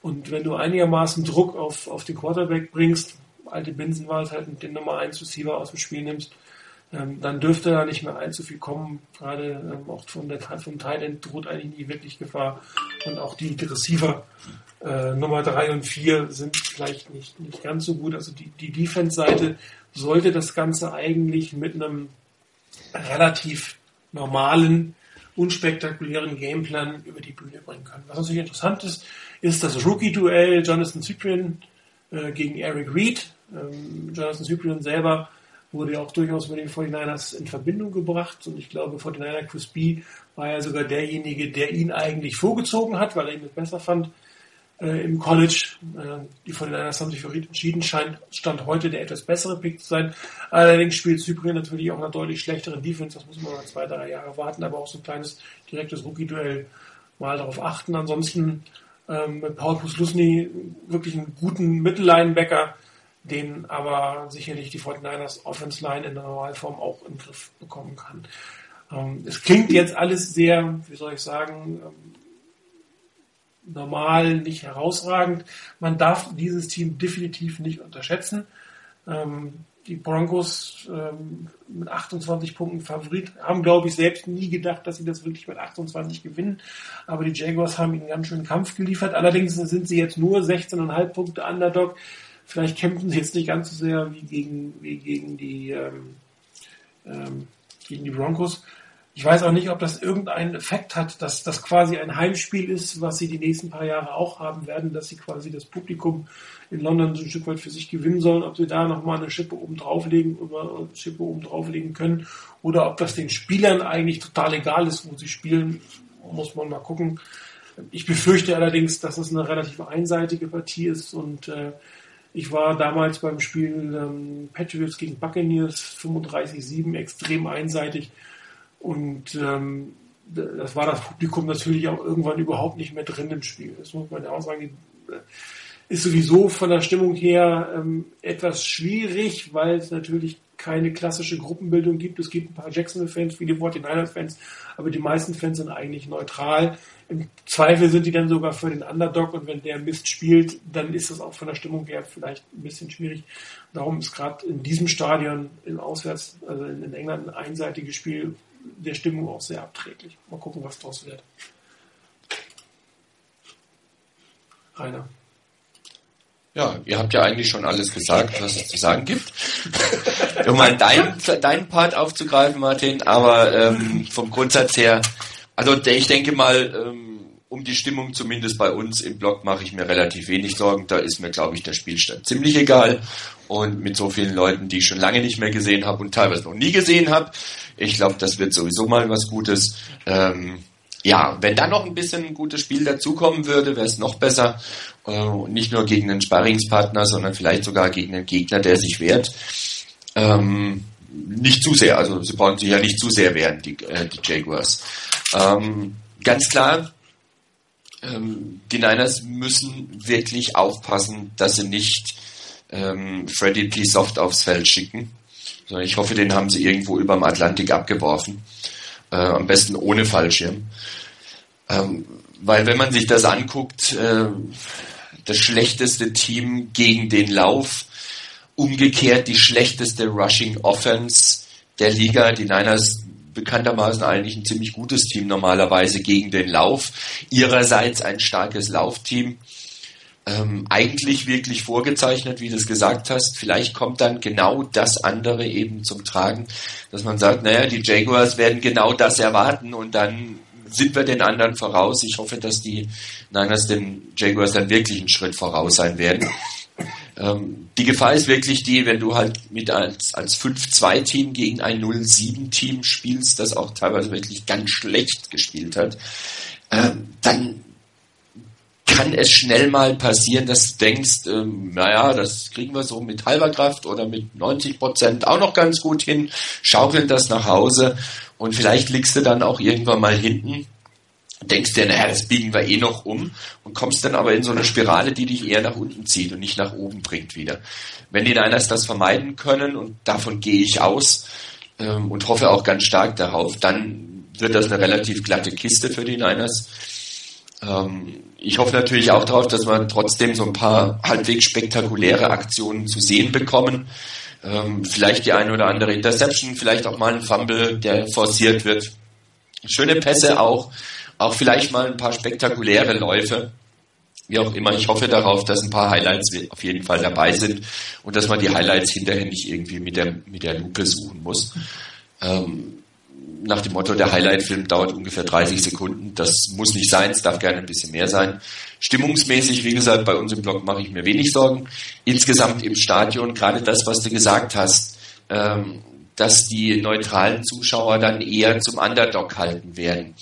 Und wenn du einigermaßen Druck auf, auf den Quarterback bringst, alte Binsen war es halt, und den Nummer 1 Receiver aus dem Spiel nimmst, ähm, dann dürfte da nicht mehr allzu viel kommen. Gerade ähm, auch von der, vom Thailand droht eigentlich nie wirklich Gefahr. Und auch die Receiver äh, Nummer 3 und 4 sind vielleicht nicht, nicht ganz so gut. Also die, die Defense-Seite sollte das Ganze eigentlich mit einem relativ normalen, unspektakulären Gameplan über die Bühne bringen können. Was natürlich interessant ist, ist das Rookie-Duell Jonathan Cyprian äh, gegen Eric Reed. Ähm, Jonathan Cyprian selber wurde ja auch durchaus mit den 49ers in Verbindung gebracht und ich glaube, 49er Chris B war ja sogar derjenige, der ihn eigentlich vorgezogen hat, weil er ihn besser fand äh, im College. Äh, die 49ers haben sich für entschieden, scheint Stand heute der etwas bessere Pick zu sein. Allerdings spielt Cyprien natürlich auch einer deutlich schlechteren Defense, das muss man noch zwei, drei Jahre warten, aber auch so ein kleines direktes Rookie-Duell mal darauf achten. Ansonsten ähm, mit Paul Puslusny wirklich einen guten Mittellinebacker, den aber sicherlich die 49ers Offense Line in der Normalform auch im Griff bekommen kann. Ähm, es klingt jetzt alles sehr, wie soll ich sagen, ähm, normal, nicht herausragend. Man darf dieses Team definitiv nicht unterschätzen. Ähm, die Broncos ähm, mit 28 Punkten Favorit haben, glaube ich, selbst nie gedacht, dass sie das wirklich mit 28 gewinnen. Aber die Jaguars haben ihnen ganz schönen Kampf geliefert. Allerdings sind sie jetzt nur 16,5 Punkte Underdog. Vielleicht kämpfen sie jetzt nicht ganz so sehr wie gegen, wie gegen die, ähm, ähm, gegen die Broncos. Ich weiß auch nicht, ob das irgendeinen Effekt hat, dass das quasi ein Heimspiel ist, was sie die nächsten paar Jahre auch haben werden, dass sie quasi das Publikum in London so ein Stück weit für sich gewinnen sollen, ob sie da nochmal eine Schippe oben drauflegen eine Schippe oben drauflegen können oder ob das den Spielern eigentlich total egal ist, wo sie spielen, muss man mal gucken. Ich befürchte allerdings, dass es eine relativ einseitige Partie ist und äh, ich war damals beim Spiel ähm, Patriots gegen Buccaneers 35-7 extrem einseitig und ähm, das war das Publikum natürlich auch irgendwann überhaupt nicht mehr drin im Spiel. Das muss man ja auch sagen. Äh, ist sowieso von der Stimmung her ähm, etwas schwierig, weil es natürlich keine klassische Gruppenbildung gibt. Es gibt ein paar Jacksonville-Fans, viele 49ers-Fans, aber die meisten Fans sind eigentlich neutral. Im Zweifel sind die dann sogar für den Underdog und wenn der Mist spielt, dann ist das auch von der Stimmung her vielleicht ein bisschen schwierig. Darum ist gerade in diesem Stadion in Auswärts, also in England, ein einseitiges Spiel der Stimmung auch sehr abträglich. Mal gucken, was daraus wird. Rainer. Ja, ihr habt ja eigentlich schon alles gesagt, was es zu sagen gibt. um mal deinen, deinen Part aufzugreifen, Martin, aber ähm, vom Grundsatz her, also ich denke mal, ähm, um die Stimmung zumindest bei uns im Blog mache ich mir relativ wenig Sorgen. Da ist mir, glaube ich, der Spielstand ziemlich egal. Und mit so vielen Leuten, die ich schon lange nicht mehr gesehen habe und teilweise noch nie gesehen habe, ich glaube, das wird sowieso mal was Gutes. Ähm, ja, wenn da noch ein bisschen ein gutes Spiel dazukommen würde, wäre es noch besser. Äh, nicht nur gegen einen Sparringspartner, sondern vielleicht sogar gegen einen Gegner, der sich wehrt. Ähm, nicht zu sehr, also sie brauchen sich ja nicht zu sehr wehren, die, äh, die Jaguars. Ähm, ganz klar, ähm, die Niners müssen wirklich aufpassen, dass sie nicht ähm, Freddy P. Soft aufs Feld schicken. Ich hoffe, den haben sie irgendwo über dem Atlantik abgeworfen. Äh, am besten ohne Fallschirm. Ähm, weil wenn man sich das anguckt, äh, das schlechteste Team gegen den Lauf, umgekehrt die schlechteste Rushing Offense der Liga. Die Niners bekanntermaßen eigentlich ein ziemlich gutes Team normalerweise gegen den Lauf. Ihrerseits ein starkes Laufteam ähm, eigentlich wirklich vorgezeichnet, wie du es gesagt hast. Vielleicht kommt dann genau das andere eben zum Tragen, dass man sagt, naja, die Jaguars werden genau das erwarten und dann sind wir den anderen voraus. Ich hoffe, dass die Niners den Jaguars dann wirklich einen Schritt voraus sein werden. Ähm, die Gefahr ist wirklich die, wenn du halt mit als, als 5-2-Team gegen ein 0-7-Team spielst, das auch teilweise wirklich ganz schlecht gespielt hat, ähm, dann kann es schnell mal passieren, dass du denkst, ähm, naja, das kriegen wir so mit halber Kraft oder mit 90 Prozent auch noch ganz gut hin, schaukeln das nach Hause und vielleicht liegst du dann auch irgendwann mal hinten, denkst dir, naja, das biegen wir eh noch um und kommst dann aber in so eine Spirale, die dich eher nach unten zieht und nicht nach oben bringt wieder. Wenn die Niners das vermeiden können und davon gehe ich aus ähm, und hoffe auch ganz stark darauf, dann wird das eine relativ glatte Kiste für die Niners. Ähm, ich hoffe natürlich auch darauf, dass wir trotzdem so ein paar halbwegs spektakuläre Aktionen zu sehen bekommen. Ähm, vielleicht die eine oder andere Interception, vielleicht auch mal ein Fumble, der forciert wird. Schöne Pässe auch, auch vielleicht mal ein paar spektakuläre Läufe. Wie auch immer, ich hoffe darauf, dass ein paar Highlights auf jeden Fall dabei sind und dass man die Highlights hinterher nicht irgendwie mit der, mit der Lupe suchen muss. Ähm, nach dem Motto, der Highlight-Film dauert ungefähr 30 Sekunden. Das muss nicht sein, es darf gerne ein bisschen mehr sein. Stimmungsmäßig, wie gesagt, bei uns im Blog mache ich mir wenig Sorgen. Insgesamt im Stadion, gerade das, was du gesagt hast, ähm, dass die neutralen Zuschauer dann eher zum Underdog halten werden.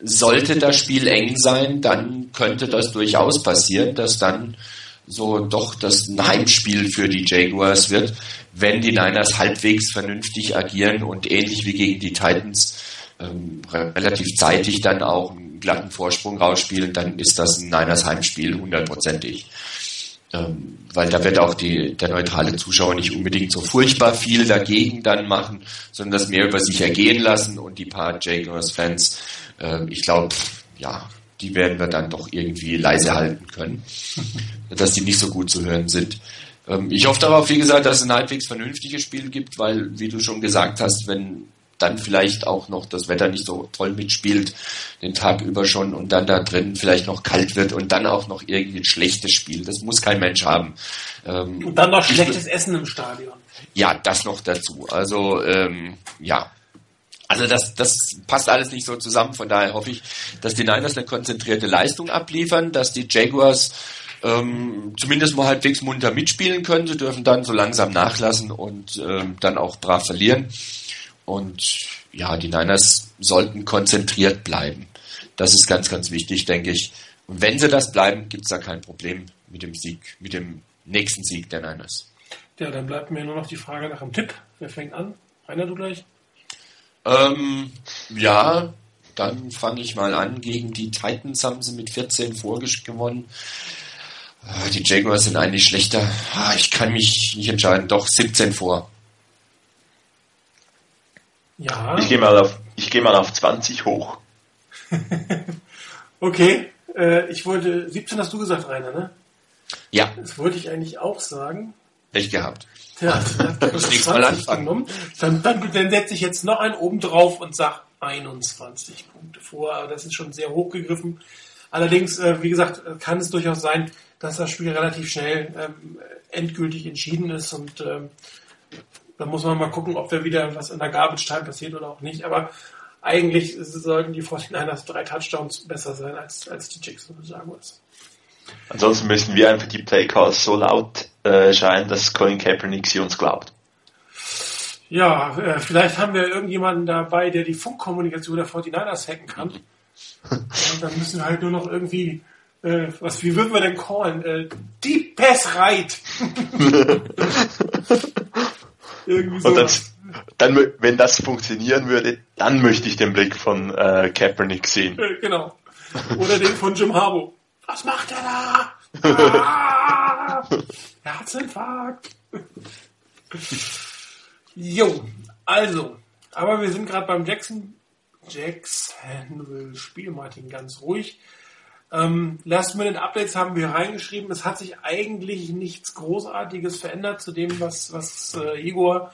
Sollte das Spiel eng sein, dann könnte das durchaus passieren, dass dann so doch das ein Heimspiel für die Jaguars wird, wenn die Niners halbwegs vernünftig agieren und ähnlich wie gegen die Titans ähm, relativ zeitig dann auch einen glatten Vorsprung rausspielen, dann ist das ein Niners Heimspiel hundertprozentig. Ähm, weil da wird auch die, der neutrale Zuschauer nicht unbedingt so furchtbar viel dagegen dann machen, sondern das mehr über sich ergehen lassen und die paar Jaguars-Fans, äh, ich glaube, ja, die werden wir dann doch irgendwie leise halten können, dass die nicht so gut zu hören sind. Ähm, ich hoffe darauf, wie gesagt, dass es ein halbwegs vernünftiges Spiel gibt, weil, wie du schon gesagt hast, wenn dann vielleicht auch noch das Wetter nicht so toll mitspielt, den Tag über schon und dann da drin vielleicht noch kalt wird und dann auch noch irgendwie ein schlechtes Spiel. Das muss kein Mensch haben. Ähm, und dann noch schlechtes Essen im Stadion. Ja, das noch dazu. Also ähm, ja, also das, das passt alles nicht so zusammen. Von daher hoffe ich, dass die Niners eine konzentrierte Leistung abliefern, dass die Jaguars ähm, zumindest mal halbwegs munter mitspielen können. Sie dürfen dann so langsam nachlassen und ähm, dann auch brav verlieren. Und ja, die Niners sollten konzentriert bleiben. Das ist ganz, ganz wichtig, denke ich. Und wenn sie das bleiben, gibt es da kein Problem mit dem Sieg, mit dem nächsten Sieg der Niners. Ja, dann bleibt mir nur noch die Frage nach dem Tipp. Wer fängt an? Rainer, du gleich? Ähm, ja, dann fange ich mal an. Gegen die Titans haben sie mit 14 vorgewonnen. Ah, die Jaguars sind eigentlich schlechter. Ah, ich kann mich nicht entscheiden. Doch 17 vor. Ja. Ich gehe mal auf, ich gehe mal auf 20 hoch. okay. Äh, ich wollte, 17 hast du gesagt, Rainer, ne? Ja. Das wollte ich eigentlich auch sagen. Echt gehabt. Ja, das nächste Mal anfangen. Dann, dann, dann setze ich jetzt noch einen oben drauf und sage 21 Punkte vor. Das ist schon sehr hochgegriffen. Allerdings, äh, wie gesagt, kann es durchaus sein, dass das Spiel relativ schnell ähm, endgültig entschieden ist und ähm, da muss man mal gucken, ob da wieder was in der Garbage Time passiert oder auch nicht. Aber eigentlich sollten die 49ers drei Touchdowns besser sein als, als die Jackson Jaguars. Ansonsten müssen wir einfach die Playcalls so laut äh, scheinen, dass Colin Kaepernick sie uns glaubt. Ja, äh, vielleicht haben wir irgendjemanden dabei, der die Funkkommunikation der 49ers hacken kann. Und dann müssen wir halt nur noch irgendwie, äh, was, wie würden wir denn callen? Äh, Deep Pass Right. irgendwie so. Und das, dann, wenn das funktionieren würde, dann möchte ich den Blick von äh, Kaepernick sehen. Äh, genau. Oder den von Jim Harbo. Was macht er da? Ah, Herzinfarkt. jo, also, aber wir sind gerade beim Jackson Jacksonville Spiel, Martin, ganz ruhig. Ähm, Last Minute Updates haben wir reingeschrieben. Es hat sich eigentlich nichts Großartiges verändert zu dem, was, was äh, Igor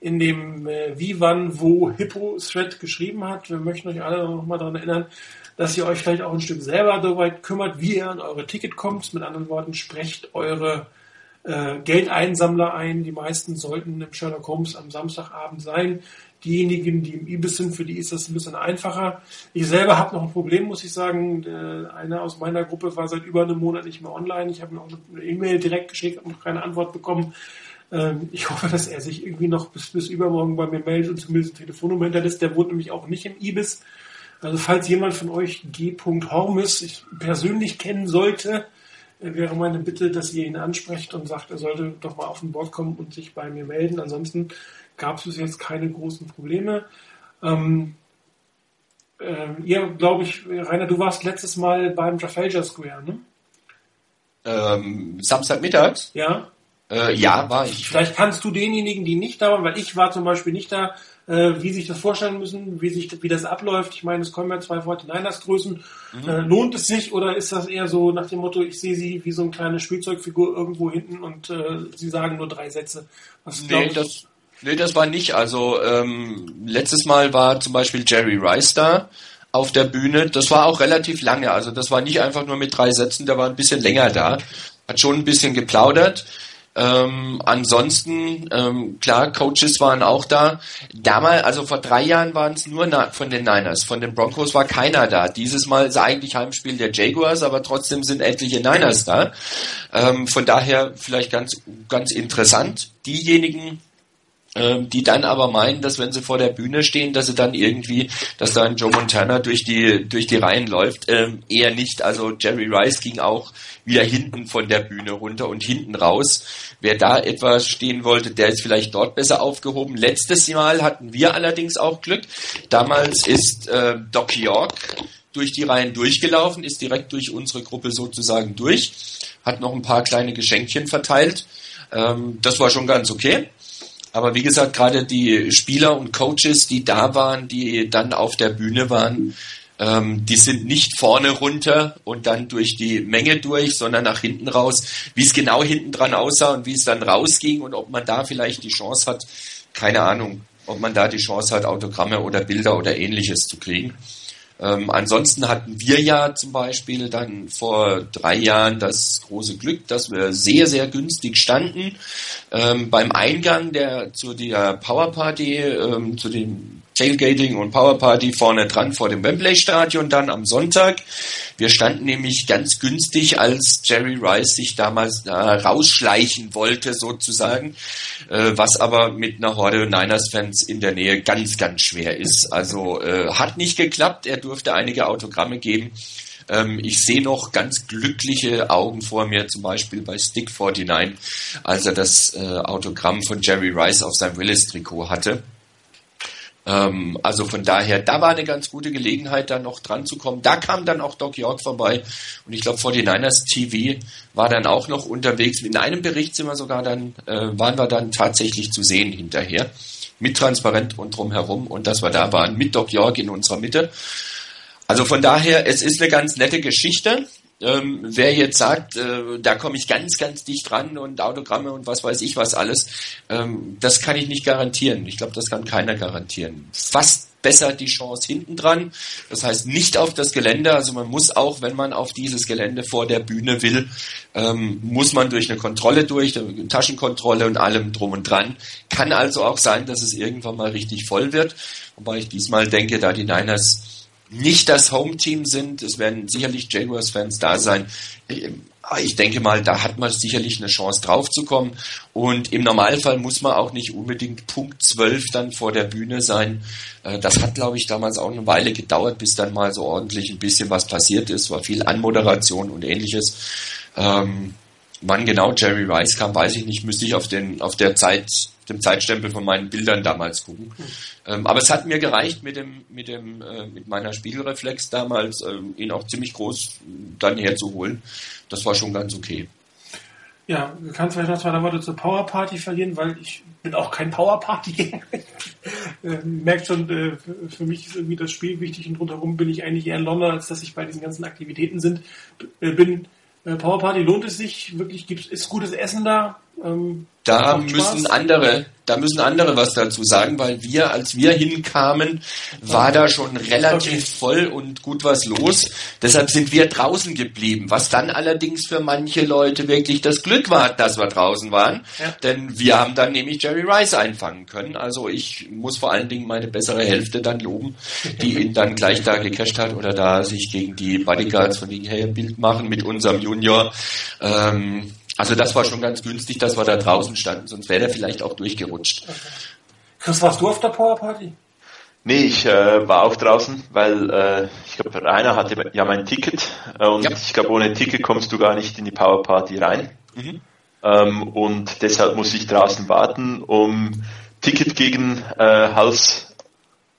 in dem äh, Wie, Wann, Wo Hippo Thread geschrieben hat. Wir möchten euch alle noch mal daran erinnern, dass ihr euch vielleicht auch ein Stück selber soweit kümmert, wie ihr an eure Ticket kommt. Mit anderen Worten, sprecht eure äh, Geldeinsammler ein. Die meisten sollten im Sherlock Holmes am Samstagabend sein. Diejenigen, die im Ibis sind, für die ist das ein bisschen einfacher. Ich selber habe noch ein Problem, muss ich sagen. Äh, einer aus meiner Gruppe war seit über einem Monat nicht mehr online. Ich habe mir auch eine E-Mail direkt geschickt, noch keine Antwort bekommen. Ähm, ich hoffe, dass er sich irgendwie noch bis, bis übermorgen bei mir meldet und zumindest eine Telefonnummer hinterlässt. Der wohnt nämlich auch nicht im Ibis. Also falls jemand von euch G. Hormus persönlich kennen sollte, äh, wäre meine Bitte, dass ihr ihn ansprecht und sagt, er sollte doch mal auf den Bord kommen und sich bei mir melden. Ansonsten gab es bis jetzt keine großen Probleme. Ähm, äh, ihr, glaube ich, Rainer, du warst letztes Mal beim Trafalgar Square, ne? Ähm, Samstagmittags? Ja. Äh, ja, war ich. Vielleicht kannst du denjenigen, die nicht da waren, weil ich war zum Beispiel nicht da, äh, wie sich das vorstellen müssen, wie sich wie das abläuft. Ich meine, es kommen ja zwei 49ers Größen. Mhm. Äh, lohnt es sich oder ist das eher so nach dem Motto, ich sehe sie wie so eine kleine Spielzeugfigur irgendwo hinten und äh, sie sagen nur drei Sätze? Was nee, das, nee, das war nicht. Also ähm, letztes Mal war zum Beispiel Jerry Rice da auf der Bühne. Das war auch relativ lange. Also das war nicht einfach nur mit drei Sätzen, der war ein bisschen länger da. Hat schon ein bisschen geplaudert. Ähm, ansonsten, ähm, klar, Coaches waren auch da. Damals, also vor drei Jahren waren es nur von den Niners. Von den Broncos war keiner da. Dieses Mal ist eigentlich Heimspiel der Jaguars, aber trotzdem sind etliche Niners da. Ähm, von daher vielleicht ganz, ganz interessant. Diejenigen, die dann aber meinen, dass wenn sie vor der Bühne stehen, dass sie dann irgendwie, dass da ein Joe Montana durch die durch die Reihen läuft, ähm, eher nicht. Also Jerry Rice ging auch wieder hinten von der Bühne runter und hinten raus. Wer da etwas stehen wollte, der ist vielleicht dort besser aufgehoben. Letztes Mal hatten wir allerdings auch Glück. Damals ist äh, Doc York durch die Reihen durchgelaufen, ist direkt durch unsere Gruppe sozusagen durch, hat noch ein paar kleine Geschenkchen verteilt. Ähm, das war schon ganz okay. Aber wie gesagt, gerade die Spieler und Coaches, die da waren, die dann auf der Bühne waren, ähm, die sind nicht vorne runter und dann durch die Menge durch, sondern nach hinten raus. Wie es genau hinten dran aussah und wie es dann rausging und ob man da vielleicht die Chance hat, keine Ahnung, ob man da die Chance hat, Autogramme oder Bilder oder ähnliches zu kriegen. Ähm, ansonsten hatten wir ja zum Beispiel dann vor drei Jahren das große Glück, dass wir sehr, sehr günstig standen. Ähm, beim Eingang der, zu der Powerparty, ähm, zu dem Tailgating und Powerparty vorne dran vor dem Wembley Stadion dann am Sonntag. Wir standen nämlich ganz günstig, als Jerry Rice sich damals äh, rausschleichen wollte sozusagen, äh, was aber mit einer Horde Niners Fans in der Nähe ganz, ganz schwer ist. Also äh, hat nicht geklappt. Er durfte einige Autogramme geben ähm, ich sehe noch ganz glückliche Augen vor mir, zum Beispiel bei Stick 49, als er das äh, Autogramm von Jerry Rice auf seinem Willis-Trikot hatte. Ähm, also von daher, da war eine ganz gute Gelegenheit, da noch dran zu kommen. Da kam dann auch Doc York vorbei und ich glaube 49ers TV war dann auch noch unterwegs. In einem Bericht sind wir sogar dann, äh, waren wir dann tatsächlich zu sehen hinterher. Mit transparent und drumherum und dass wir da waren mit Doc York in unserer Mitte. Also von daher, es ist eine ganz nette Geschichte. Ähm, wer jetzt sagt, äh, da komme ich ganz, ganz dicht dran und Autogramme und was weiß ich was alles, ähm, das kann ich nicht garantieren. Ich glaube, das kann keiner garantieren. Fast besser die Chance hinten dran. Das heißt nicht auf das Gelände. Also man muss auch, wenn man auf dieses Gelände vor der Bühne will, ähm, muss man durch eine Kontrolle durch, eine Taschenkontrolle und allem drum und dran. Kann also auch sein, dass es irgendwann mal richtig voll wird. Wobei ich diesmal denke, da die Niners nicht das Home-Team sind. Es werden sicherlich Jaguars-Fans da sein. Ich denke mal, da hat man sicherlich eine Chance drauf zu kommen. Und im Normalfall muss man auch nicht unbedingt Punkt 12 dann vor der Bühne sein. Äh, das hat, glaube ich, damals auch eine Weile gedauert, bis dann mal so ordentlich ein bisschen was passiert ist. War viel Anmoderation und ähnliches. Ähm, wann genau Jerry Rice kam, weiß ich nicht. Müsste ich auf, den, auf der Zeit dem Zeitstempel von meinen Bildern damals gucken. Ähm, aber es hat mir gereicht mit dem, mit dem, äh, mit meiner Spiegelreflex damals, ähm, ihn auch ziemlich groß dann herzuholen. Das war schon ganz okay. Ja, du kannst vielleicht noch zwei Worte zur Power Party verlieren, weil ich bin auch kein Power Party. äh, merkt schon, äh, für mich ist irgendwie das Spiel wichtig und rundherum bin ich eigentlich eher in London, als dass ich bei diesen ganzen Aktivitäten sind. Äh, bin äh, Power Party lohnt es sich wirklich? Gibt's, ist gutes Essen da? Ähm, da müssen andere, da müssen andere was dazu sagen, weil wir, als wir hinkamen, war da schon relativ okay. voll und gut was los. Deshalb sind wir draußen geblieben, was dann allerdings für manche Leute wirklich das Glück war, dass wir draußen waren, ja. denn wir haben dann nämlich Jerry Rice einfangen können. Also ich muss vor allen Dingen meine bessere Hälfte dann loben, die ihn dann gleich da gecasht hat oder da sich gegen die Bodyguards von wegen, hey, ein Bild machen mit unserem Junior. Ähm, also das war schon ganz günstig, dass wir da draußen standen, sonst wäre der vielleicht auch durchgerutscht. Okay. Chris, warst du auf der Powerparty? Nee, ich äh, war auch draußen, weil äh, ich glaube, Rainer hatte ja mein Ticket äh, und ja. ich glaube, ohne Ticket kommst du gar nicht in die Powerparty rein. Mhm. Ähm, und deshalb muss ich draußen warten, um Ticket gegen äh,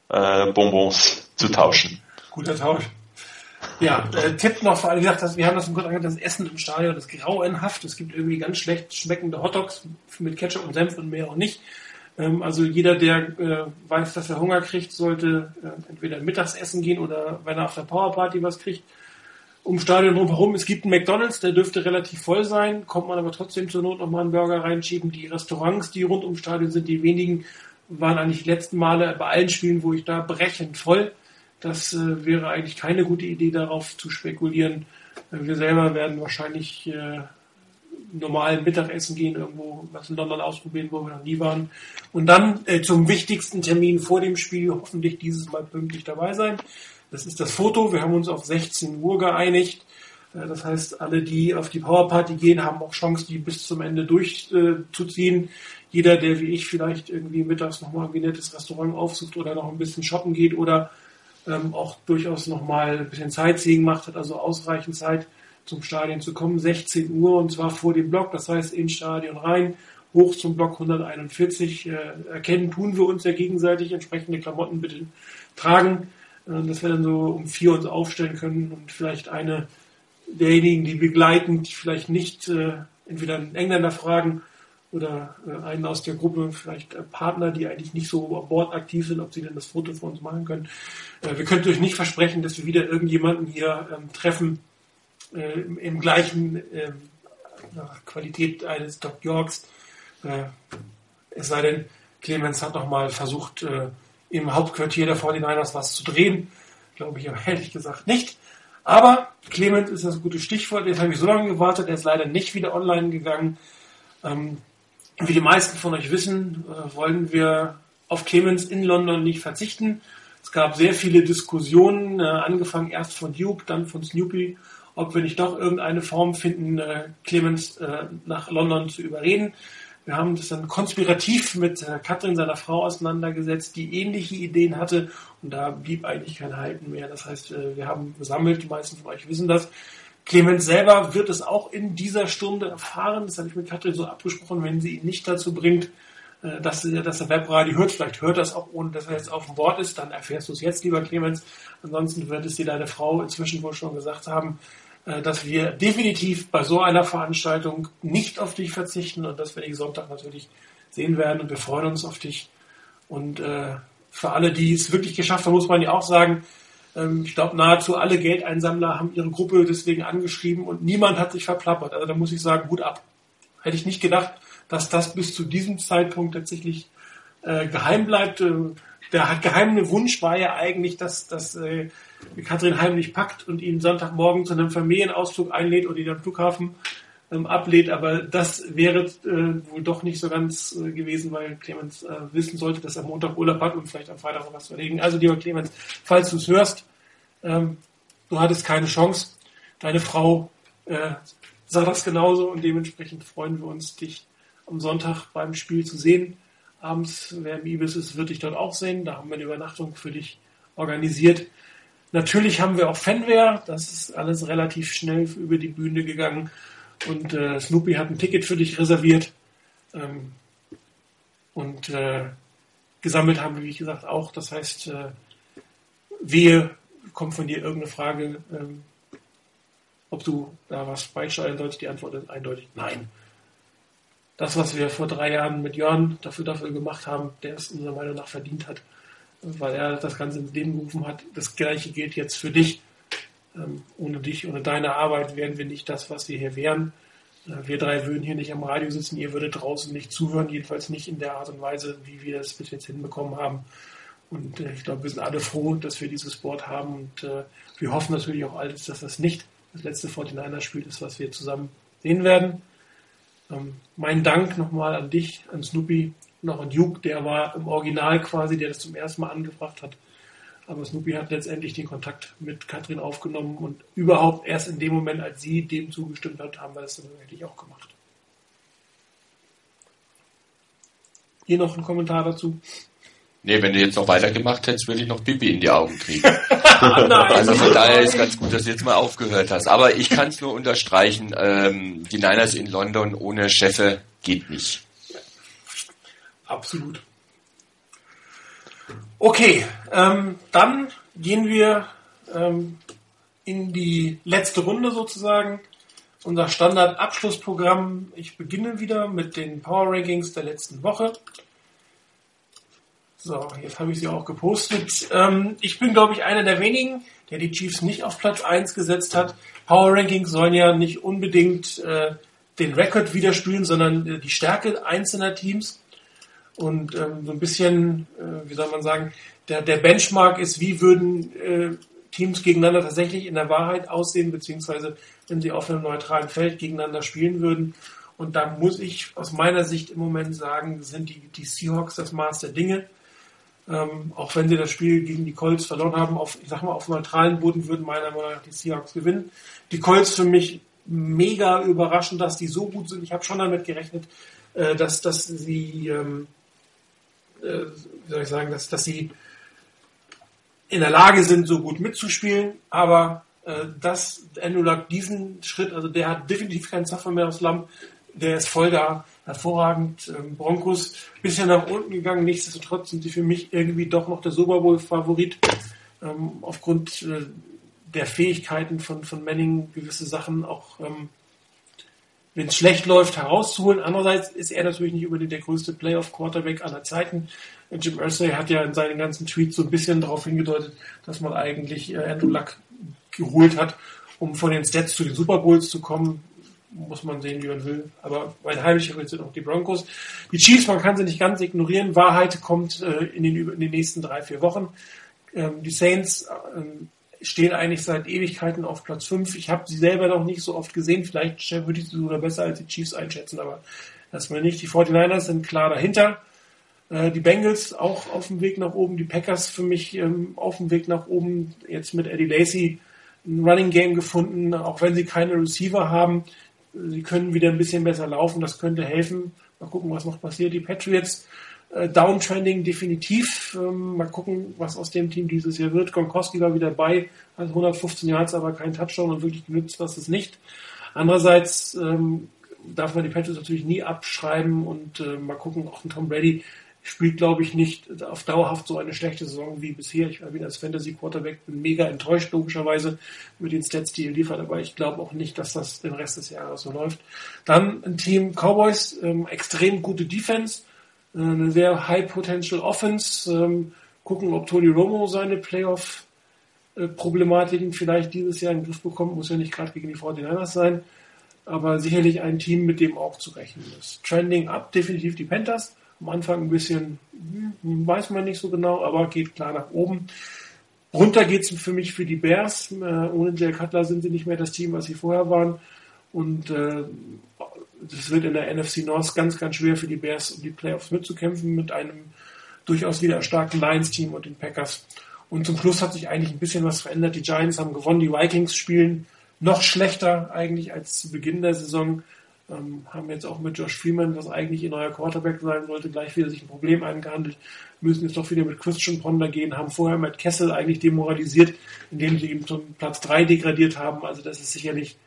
Halsbonbons äh, zu tauschen. Guter Tausch. Ja, äh, Tipp noch vor allem, gesagt, das, wir haben das im Grunde das Essen im Stadion ist grauenhaft. Es gibt irgendwie ganz schlecht schmeckende Hotdogs mit Ketchup und Senf und mehr auch nicht. Ähm, also jeder, der äh, weiß, dass er Hunger kriegt, sollte äh, entweder Mittagsessen gehen oder wenn er auf der Powerparty was kriegt, um Stadion drumherum. Es gibt einen McDonalds, der dürfte relativ voll sein, kommt man aber trotzdem zur Not nochmal einen Burger reinschieben. Die Restaurants, die rund ums Stadion sind, die wenigen, waren eigentlich die letzten Male bei allen Spielen, wo ich da brechend voll. Das äh, wäre eigentlich keine gute Idee, darauf zu spekulieren. Äh, wir selber werden wahrscheinlich äh, normalen Mittagessen gehen, irgendwo was in London ausprobieren, wo wir noch nie waren. Und dann äh, zum wichtigsten Termin vor dem Spiel hoffentlich dieses Mal pünktlich dabei sein. Das ist das Foto. Wir haben uns auf 16 Uhr geeinigt. Äh, das heißt, alle, die auf die Powerparty gehen, haben auch Chance, die bis zum Ende durchzuziehen. Äh, Jeder, der wie ich vielleicht irgendwie mittags nochmal ein nettes Restaurant aufsucht oder noch ein bisschen shoppen geht oder ähm, auch durchaus nochmal ein bisschen Sightseeing macht, hat also ausreichend Zeit zum Stadion zu kommen. 16 Uhr und zwar vor dem Block, das heißt ins Stadion rein, hoch zum Block 141. Äh, erkennen tun wir uns ja gegenseitig, entsprechende Klamotten bitte tragen, äh, dass wir dann so um vier uns aufstellen können und vielleicht eine derjenigen, die begleiten, die vielleicht nicht äh, entweder einen Engländer fragen oder äh, einen aus der Gruppe, vielleicht äh, Partner, die eigentlich nicht so an Bord aktiv sind, ob sie denn das Foto für uns machen können. Äh, wir können euch nicht versprechen, dass wir wieder irgendjemanden hier ähm, treffen äh, im, gleichen ähm, Qualität eines Doc Yorks. Äh, es sei denn, Clemens hat noch mal versucht, äh, im Hauptquartier der 49ers was zu drehen. Glaube ich aber ehrlich gesagt nicht. Aber Clemens ist das gute Stichwort. Jetzt habe ich so lange gewartet. Er ist leider nicht wieder online gegangen. Ähm, wie die meisten von euch wissen, äh, wollen wir auf Clemens in London nicht verzichten. Es gab sehr viele Diskussionen, äh, angefangen erst von Duke, dann von Snoopy, ob wir nicht doch irgendeine Form finden, äh, Clemens nach London zu überreden. Wir haben das dann konspirativ mit Katrin, seiner Frau, auseinandergesetzt, die ähnliche Ideen hatte und da blieb eigentlich kein Halten mehr. Das heißt, wir haben gesammelt, die meisten von euch wissen das, Clemens selber wird es auch in dieser Stunde erfahren. Das habe ich mit Katrin so abgesprochen, wenn sie ihn nicht dazu bringt, äh, dass, dass er Webradio hört. Vielleicht hört er es auch, ohne dass er jetzt auf dem Wort ist. Dann erfährst du es jetzt, lieber Clemens. Ansonsten wird es dir deine Frau inzwischen wohl schon gesagt haben, äh, dass wir definitiv bei so einer Veranstaltung nicht auf dich verzichten und dass wir dich Sonntag natürlich sehen werden. Und wir freuen uns auf dich. Und äh, für alle, die es wirklich geschafft haben, muss man ja auch sagen, ich glaube, nahezu alle Geldeinsammler haben ihre Gruppe deswegen angeschrieben und niemand hat sich verplappert. Also da muss ich sagen, gut ab. Hätte ich nicht gedacht, dass das bis zu diesem Zeitpunkt tatsächlich äh, geheim bleibt. Äh, der geheime Wunsch war ja eigentlich, dass, dass äh, Katrin heimlich packt und ihn Sonntagmorgen zu einem Familienausflug einlädt oder ihn am Flughafen ähm, ablehnt. Aber das wäre äh, wohl doch nicht so ganz äh, gewesen, weil Clemens äh, wissen sollte, dass er Montag Urlaub hat und vielleicht am Freitag noch was verlegen. Also lieber Clemens, falls du es hörst, ähm, du hattest keine Chance. Deine Frau äh, sah das genauso und dementsprechend freuen wir uns, dich am Sonntag beim Spiel zu sehen. Abends, wer im Ibis ist, wird dich dort auch sehen. Da haben wir eine Übernachtung für dich organisiert. Natürlich haben wir auch Fanware. Das ist alles relativ schnell über die Bühne gegangen. Und äh, Snoopy hat ein Ticket für dich reserviert. Ähm, und äh, gesammelt haben wir, wie gesagt, auch. Das heißt, äh, wehe, kommt von dir irgendeine Frage, ähm, ob du da was beisteuern sollst. Die Antwort ist eindeutig nein. Das, was wir vor drei Jahren mit Jörn dafür, dafür gemacht haben, der es unserer Meinung nach verdient hat, weil er das Ganze ins Leben gerufen hat. Das Gleiche gilt jetzt für dich. Ähm, ohne dich, ohne deine Arbeit wären wir nicht das, was wir hier wären. Äh, wir drei würden hier nicht am Radio sitzen, ihr würdet draußen nicht zuhören, jedenfalls nicht in der Art und Weise, wie wir das bis jetzt hinbekommen haben. Und äh, ich glaube, wir sind alle froh, dass wir dieses Board haben und äh, wir hoffen natürlich auch alles, dass das nicht das letzte 49er-Spiel ist, was wir zusammen sehen werden. Ähm, mein Dank nochmal an dich, an Snoopy und auch an Duke, der war im Original quasi, der das zum ersten Mal angebracht hat. Aber Snoopy hat letztendlich den Kontakt mit Katrin aufgenommen und überhaupt erst in dem Moment, als sie dem zugestimmt hat, haben wir das dann wirklich auch gemacht. Hier noch ein Kommentar dazu. Nee, wenn du jetzt noch weitergemacht hättest, würde ich noch Pipi in die Augen kriegen. also von daher ist ganz gut, dass du jetzt mal aufgehört hast. Aber ich kann es nur unterstreichen, ähm, die Niners in London ohne Chefe geht nicht. Absolut. Okay, ähm, dann gehen wir ähm, in die letzte Runde sozusagen. Unser Standard-Abschlussprogramm. Ich beginne wieder mit den Power Rankings der letzten Woche. So, jetzt habe ich sie auch gepostet. Ähm, ich bin, glaube ich, einer der wenigen, der die Chiefs nicht auf Platz 1 gesetzt hat. Power Rankings sollen ja nicht unbedingt äh, den Rekord widerspiegeln, sondern äh, die Stärke einzelner Teams. Und ähm, so ein bisschen, äh, wie soll man sagen, der, der Benchmark ist, wie würden äh, Teams gegeneinander tatsächlich in der Wahrheit aussehen, beziehungsweise wenn sie auf einem neutralen Feld gegeneinander spielen würden. Und da muss ich aus meiner Sicht im Moment sagen, sind die, die Seahawks das Maß der Dinge. Ähm, auch wenn sie das Spiel gegen die Colts verloren haben, auf, ich sag mal, auf neutralen Boden würden meiner Meinung nach die Seahawks gewinnen. Die Colts für mich mega überraschend, dass die so gut sind. Ich habe schon damit gerechnet, äh, dass, dass sie, ähm, äh, wie soll ich sagen, dass, dass sie in der Lage sind, so gut mitzuspielen, aber äh, dass Luck diesen Schritt, also der hat definitiv keinen Zaffer mehr aus Lamm, der ist voll da, hervorragend. Ähm, Broncos. Bisschen nach unten gegangen, nichtsdestotrotz sind sie für mich irgendwie doch noch der Super Bowl-Favorit, ähm, aufgrund äh, der Fähigkeiten von, von Manning, gewisse Sachen auch, ähm, wenn es schlecht läuft, herauszuholen. Andererseits ist er natürlich nicht unbedingt der größte Playoff-Quarterback aller Zeiten. Jim Irsay hat ja in seinen ganzen Tweets so ein bisschen darauf hingedeutet, dass man eigentlich äh, Andrew Luck geholt hat, um von den Stats zu den Super Bowls zu kommen. Muss man sehen, wie man will. Aber mein heimlicher Favorit sind auch die Broncos. Die Chiefs, man kann sie nicht ganz ignorieren. Wahrheit kommt äh, in, den, in den nächsten drei, vier Wochen. Ähm, die Saints ähm, stehen eigentlich seit Ewigkeiten auf Platz 5. Ich habe sie selber noch nicht so oft gesehen. Vielleicht würde ich sie sogar besser als die Chiefs einschätzen, aber das mal nicht. Die 49ers sind klar dahinter. Äh, die Bengals auch auf dem Weg nach oben, die Packers für mich ähm, auf dem Weg nach oben, jetzt mit Eddie Lacey ein Running Game gefunden, auch wenn sie keine Receiver haben. Sie können wieder ein bisschen besser laufen, das könnte helfen. Mal gucken, was noch passiert. Die Patriots Downtrending definitiv. Ähm, mal gucken, was aus dem Team dieses Jahr wird. Gronkowski war wieder bei, hat 115 Yards, aber kein Touchdown und wirklich genützt das es nicht. Andererseits ähm, darf man die Patriots natürlich nie abschreiben und äh, mal gucken, auch ein Tom Brady spielt, glaube ich, nicht auf dauerhaft so eine schlechte Saison wie bisher. Ich bin als Fantasy Quarterback bin mega enttäuscht, logischerweise, mit den Stats, die er liefert, aber ich glaube auch nicht, dass das den Rest des Jahres so läuft. Dann ein Team Cowboys, ähm, extrem gute Defense, äh, eine sehr High Potential Offense. Ähm, gucken, ob Tony Romo seine Playoff äh, Problematiken vielleicht dieses Jahr in den Griff bekommt, muss ja nicht gerade gegen die 49ers sein, aber sicherlich ein Team, mit dem auch zu rechnen ist. Trending up, definitiv die Panthers am Anfang ein bisschen, hm, weiß man nicht so genau, aber geht klar nach oben. Runter geht es für mich für die Bears. Äh, ohne Jay Cutler sind sie nicht mehr das Team, was sie vorher waren. Und äh, es wird in der NFC North ganz, ganz schwer für die Bears, um die Playoffs mitzukämpfen, mit einem durchaus wieder starken Lions-Team und den Packers. Und zum Schluss hat sich eigentlich ein bisschen was verändert. Die Giants haben gewonnen, die Vikings spielen noch schlechter eigentlich als zu Beginn der Saison. Ähm, haben jetzt auch mit Josh Freeman, was eigentlich ihr neuer Quarterback sein sollte, gleich wieder sich ein Problem eingehandelt, müssen jetzt doch wieder mit Christian Ponder gehen, haben vorher mit Kessel eigentlich demoralisiert, indem sie ihm zum Platz 3 degradiert haben. Also das ist sicherlich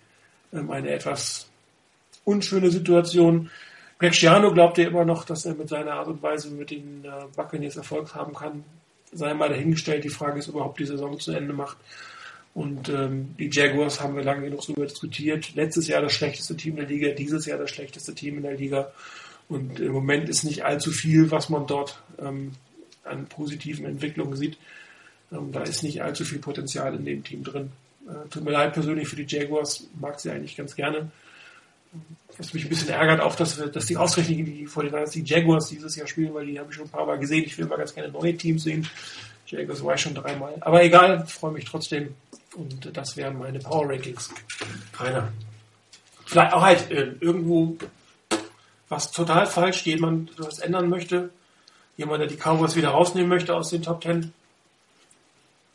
ähm, eine etwas unschöne Situation. Greg Schiano glaubt ja immer noch, dass er mit seiner Art und Weise mit den äh, Buccaneers Erfolg haben kann. Sei mal dahingestellt. Die Frage ist, ob er überhaupt die Saison zu Ende macht. Und ähm, die Jaguars haben wir lange genug darüber diskutiert. Letztes Jahr das schlechteste Team der Liga, dieses Jahr das schlechteste Team in der Liga. Und im Moment ist nicht allzu viel, was man dort ähm, an positiven Entwicklungen sieht. Ähm, da ist nicht allzu viel Potenzial in dem Team drin. Äh, tut mir leid persönlich für die Jaguars, mag sie eigentlich ganz gerne. Was mich ein bisschen ärgert, auch, dass, wir, dass die ausgerechnet die, vor die Jaguars dieses Jahr spielen, weil die habe ich schon ein paar Mal gesehen. Ich will mal ganz gerne neue Teams sehen. Jaguars war ich schon dreimal. Aber egal, freue mich trotzdem und das wären meine Power Rankings. Keiner. Vielleicht auch halt äh, irgendwo was total falsch, jemand was ändern möchte, jemand, der die Cowboys wieder rausnehmen möchte aus den Top Ten.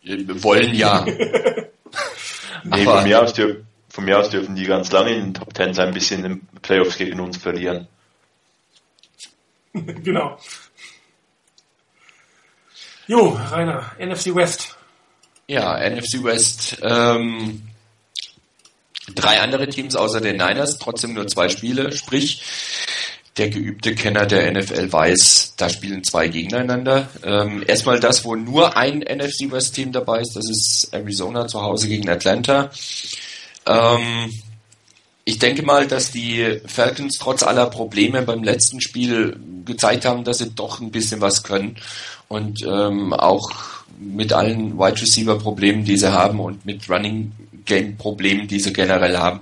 Wir wollen ja. nee, von mir, aus dürfen, von mir aus dürfen die ganz lange in den Top Ten sein, ein bisschen in den Playoffs gegen uns verlieren. genau. Jo, Rainer, NFC West. Ja, NFC West. Ähm, drei andere Teams außer den Niners, trotzdem nur zwei Spiele. Sprich, der geübte Kenner der NFL weiß, da spielen zwei gegeneinander. Ähm, erstmal das, wo nur ein NFC West Team dabei ist, das ist Arizona zu Hause gegen Atlanta. Ähm, ich denke mal, dass die Falcons trotz aller Probleme beim letzten Spiel gezeigt haben, dass sie doch ein bisschen was können und ähm, auch mit allen Wide Receiver Problemen, die sie haben und mit Running Game Problemen, die sie generell haben,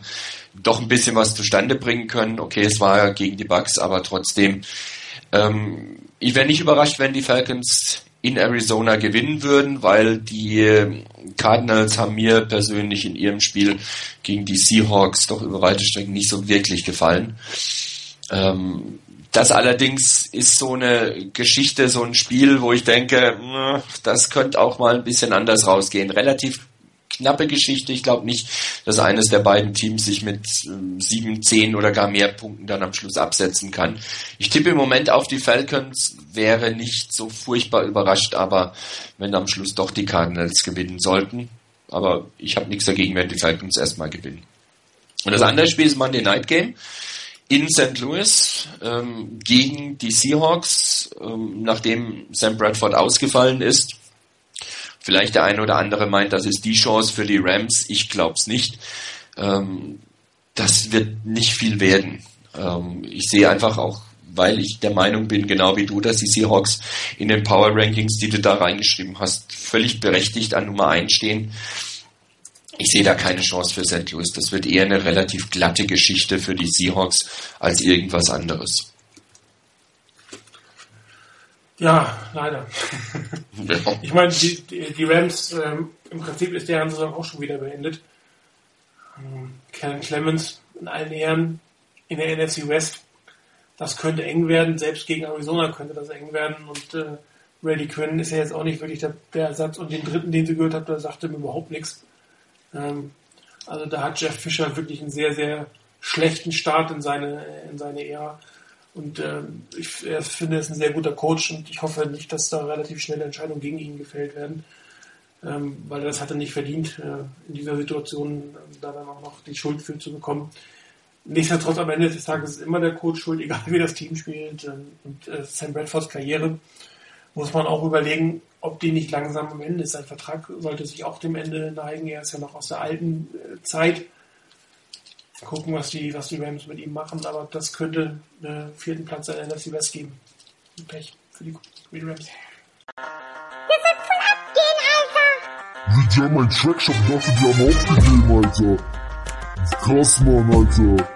doch ein bisschen was zustande bringen können. Okay, es war gegen die Bucks, aber trotzdem, ähm, ich wäre nicht überrascht, wenn die Falcons in Arizona gewinnen würden, weil die Cardinals haben mir persönlich in ihrem Spiel gegen die Seahawks doch über weite Strecken nicht so wirklich gefallen. Ähm, das allerdings ist so eine Geschichte, so ein Spiel, wo ich denke, das könnte auch mal ein bisschen anders rausgehen. Relativ knappe Geschichte. Ich glaube nicht, dass eines der beiden Teams sich mit ähm, sieben, zehn oder gar mehr Punkten dann am Schluss absetzen kann. Ich tippe im Moment auf die Falcons, wäre nicht so furchtbar überrascht, aber wenn am Schluss doch die Cardinals gewinnen sollten. Aber ich habe nichts dagegen, wenn die Falcons erstmal gewinnen. Und das andere Spiel ist Monday Night Game in St. Louis ähm, gegen die Seahawks, ähm, nachdem Sam Bradford ausgefallen ist. Vielleicht der eine oder andere meint, das ist die Chance für die Rams. Ich glaube es nicht. Ähm, das wird nicht viel werden. Ähm, ich sehe einfach auch, weil ich der Meinung bin, genau wie du, dass die Seahawks in den Power Rankings, die du da reingeschrieben hast, völlig berechtigt an Nummer 1 stehen. Ich sehe da keine Chance für St. Louis. Das wird eher eine relativ glatte Geschichte für die Seahawks als irgendwas anderes. Ja, leider. ich meine, die, die, die Rams, ähm, im Prinzip ist deren Saison auch schon wieder beendet. Ähm, Kellen Clemens in allen Ehren in der NFC West. Das könnte eng werden, selbst gegen Arizona könnte das eng werden und äh, Brady Quinn ist ja jetzt auch nicht wirklich der, der Ersatz und den dritten, den sie gehört hat, der sagte mir überhaupt nichts. Ähm, also da hat Jeff Fischer wirklich einen sehr, sehr schlechten Start in seine, in seine Ära. Und äh, ich finde, er ist ein sehr guter Coach und ich hoffe nicht, dass da relativ schnelle Entscheidungen gegen ihn gefällt werden, ähm, weil er das hatte nicht verdient, äh, in dieser Situation äh, da dann auch noch die Schuld für zu bekommen. Nichtsdestotrotz am Ende des Tages ist immer der Coach schuld, egal wie das Team spielt. Ähm, und äh, Sam Bradfords Karriere muss man auch überlegen, ob die nicht langsam am Ende ist. Sein Vertrag sollte sich auch dem Ende neigen. Er ist ja noch aus der alten äh, Zeit gucken, was die, was die Rams mit ihm machen, aber das könnte einen vierten Platz in der NFC West geben. Pech für die, für die Rams. Wir sind voll abgehen, Alter! Die haben meinen Trackshop dachte, die haben aufgegeben, Alter. Das ist krass, Mann, Alter.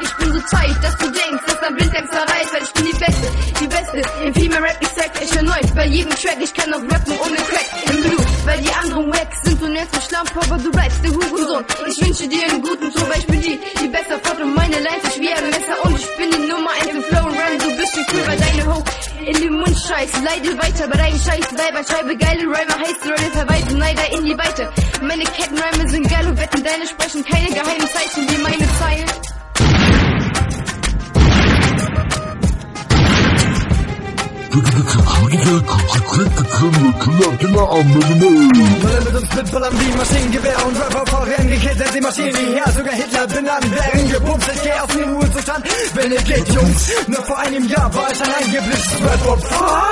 Ich bin so tight, dass du denkst, dass dein Blindgang die Beste. Im Female Rap, ich sag echt erneut. Bei jedem Track, ich kann auch rappen ohne Crack im Blut. Weil die anderen wack sind und jetzt mich Schlampe, aber du bleibst der Hurensohn. Ich wünsche dir einen guten Ton, weil ich bin die, die besser fort und meine Lines ist wie ein Messer und ich bin die Nummer 1 im Flow Run. Du bist wie cool, weil deine Ho in den Mund scheiß. Leide weiter bei deinen Scheiß, Weiber, schreibe geile Rhymer, heißt Leute verweisen, Neider in die Weite. Meine Kettenreime sind geil und wetten, deine sprechen keine geheimen Zeichen wie meine Zeilen. Müller mit uns mitballern wie Maschinengewehr und Rapper vorrennen, gekillt sind die Maschinen hierher, sogar Hitler benannt, werden gepumpt, ich geh auf den Ruhezustand, wenn ihr geht, Jungs, nur vor einem Jahr war ich ein eingeblitztes Rap-Opfer,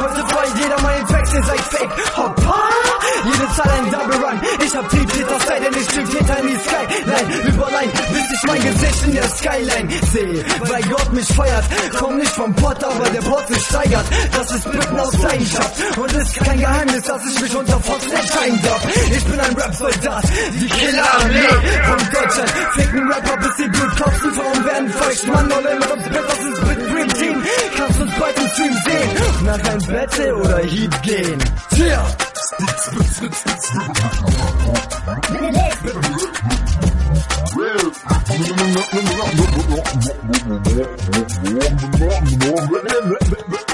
heute frei jeder meine Tracks, ihr seid fake, hoppa, jede Zahl ein Double Run, ich hab Trieb, hinter Zeit, denn ich stieg hinter in die Skyline, überall, bis ich mein Gesicht in der Skyline sehe, weil Gott mich feiert, komm nicht vom Pott, aber der Pott sich steigert, das ist Blüten aus Leidenschaft und ist kein Geheimnis, dass ich mich unter Fox entscheiden darf. Ich bin ein Rap-Soldat, die Killerarmee von Deutschland. Ficken Rapper, bis die Blut kotzen, Frauen werden feucht. Mann, Olle mit uns Bett, das ist mit Dream Team. Kannst uns bald im Stream sehen, nach einem Battle oder Heat gehen. Tja! Let's go.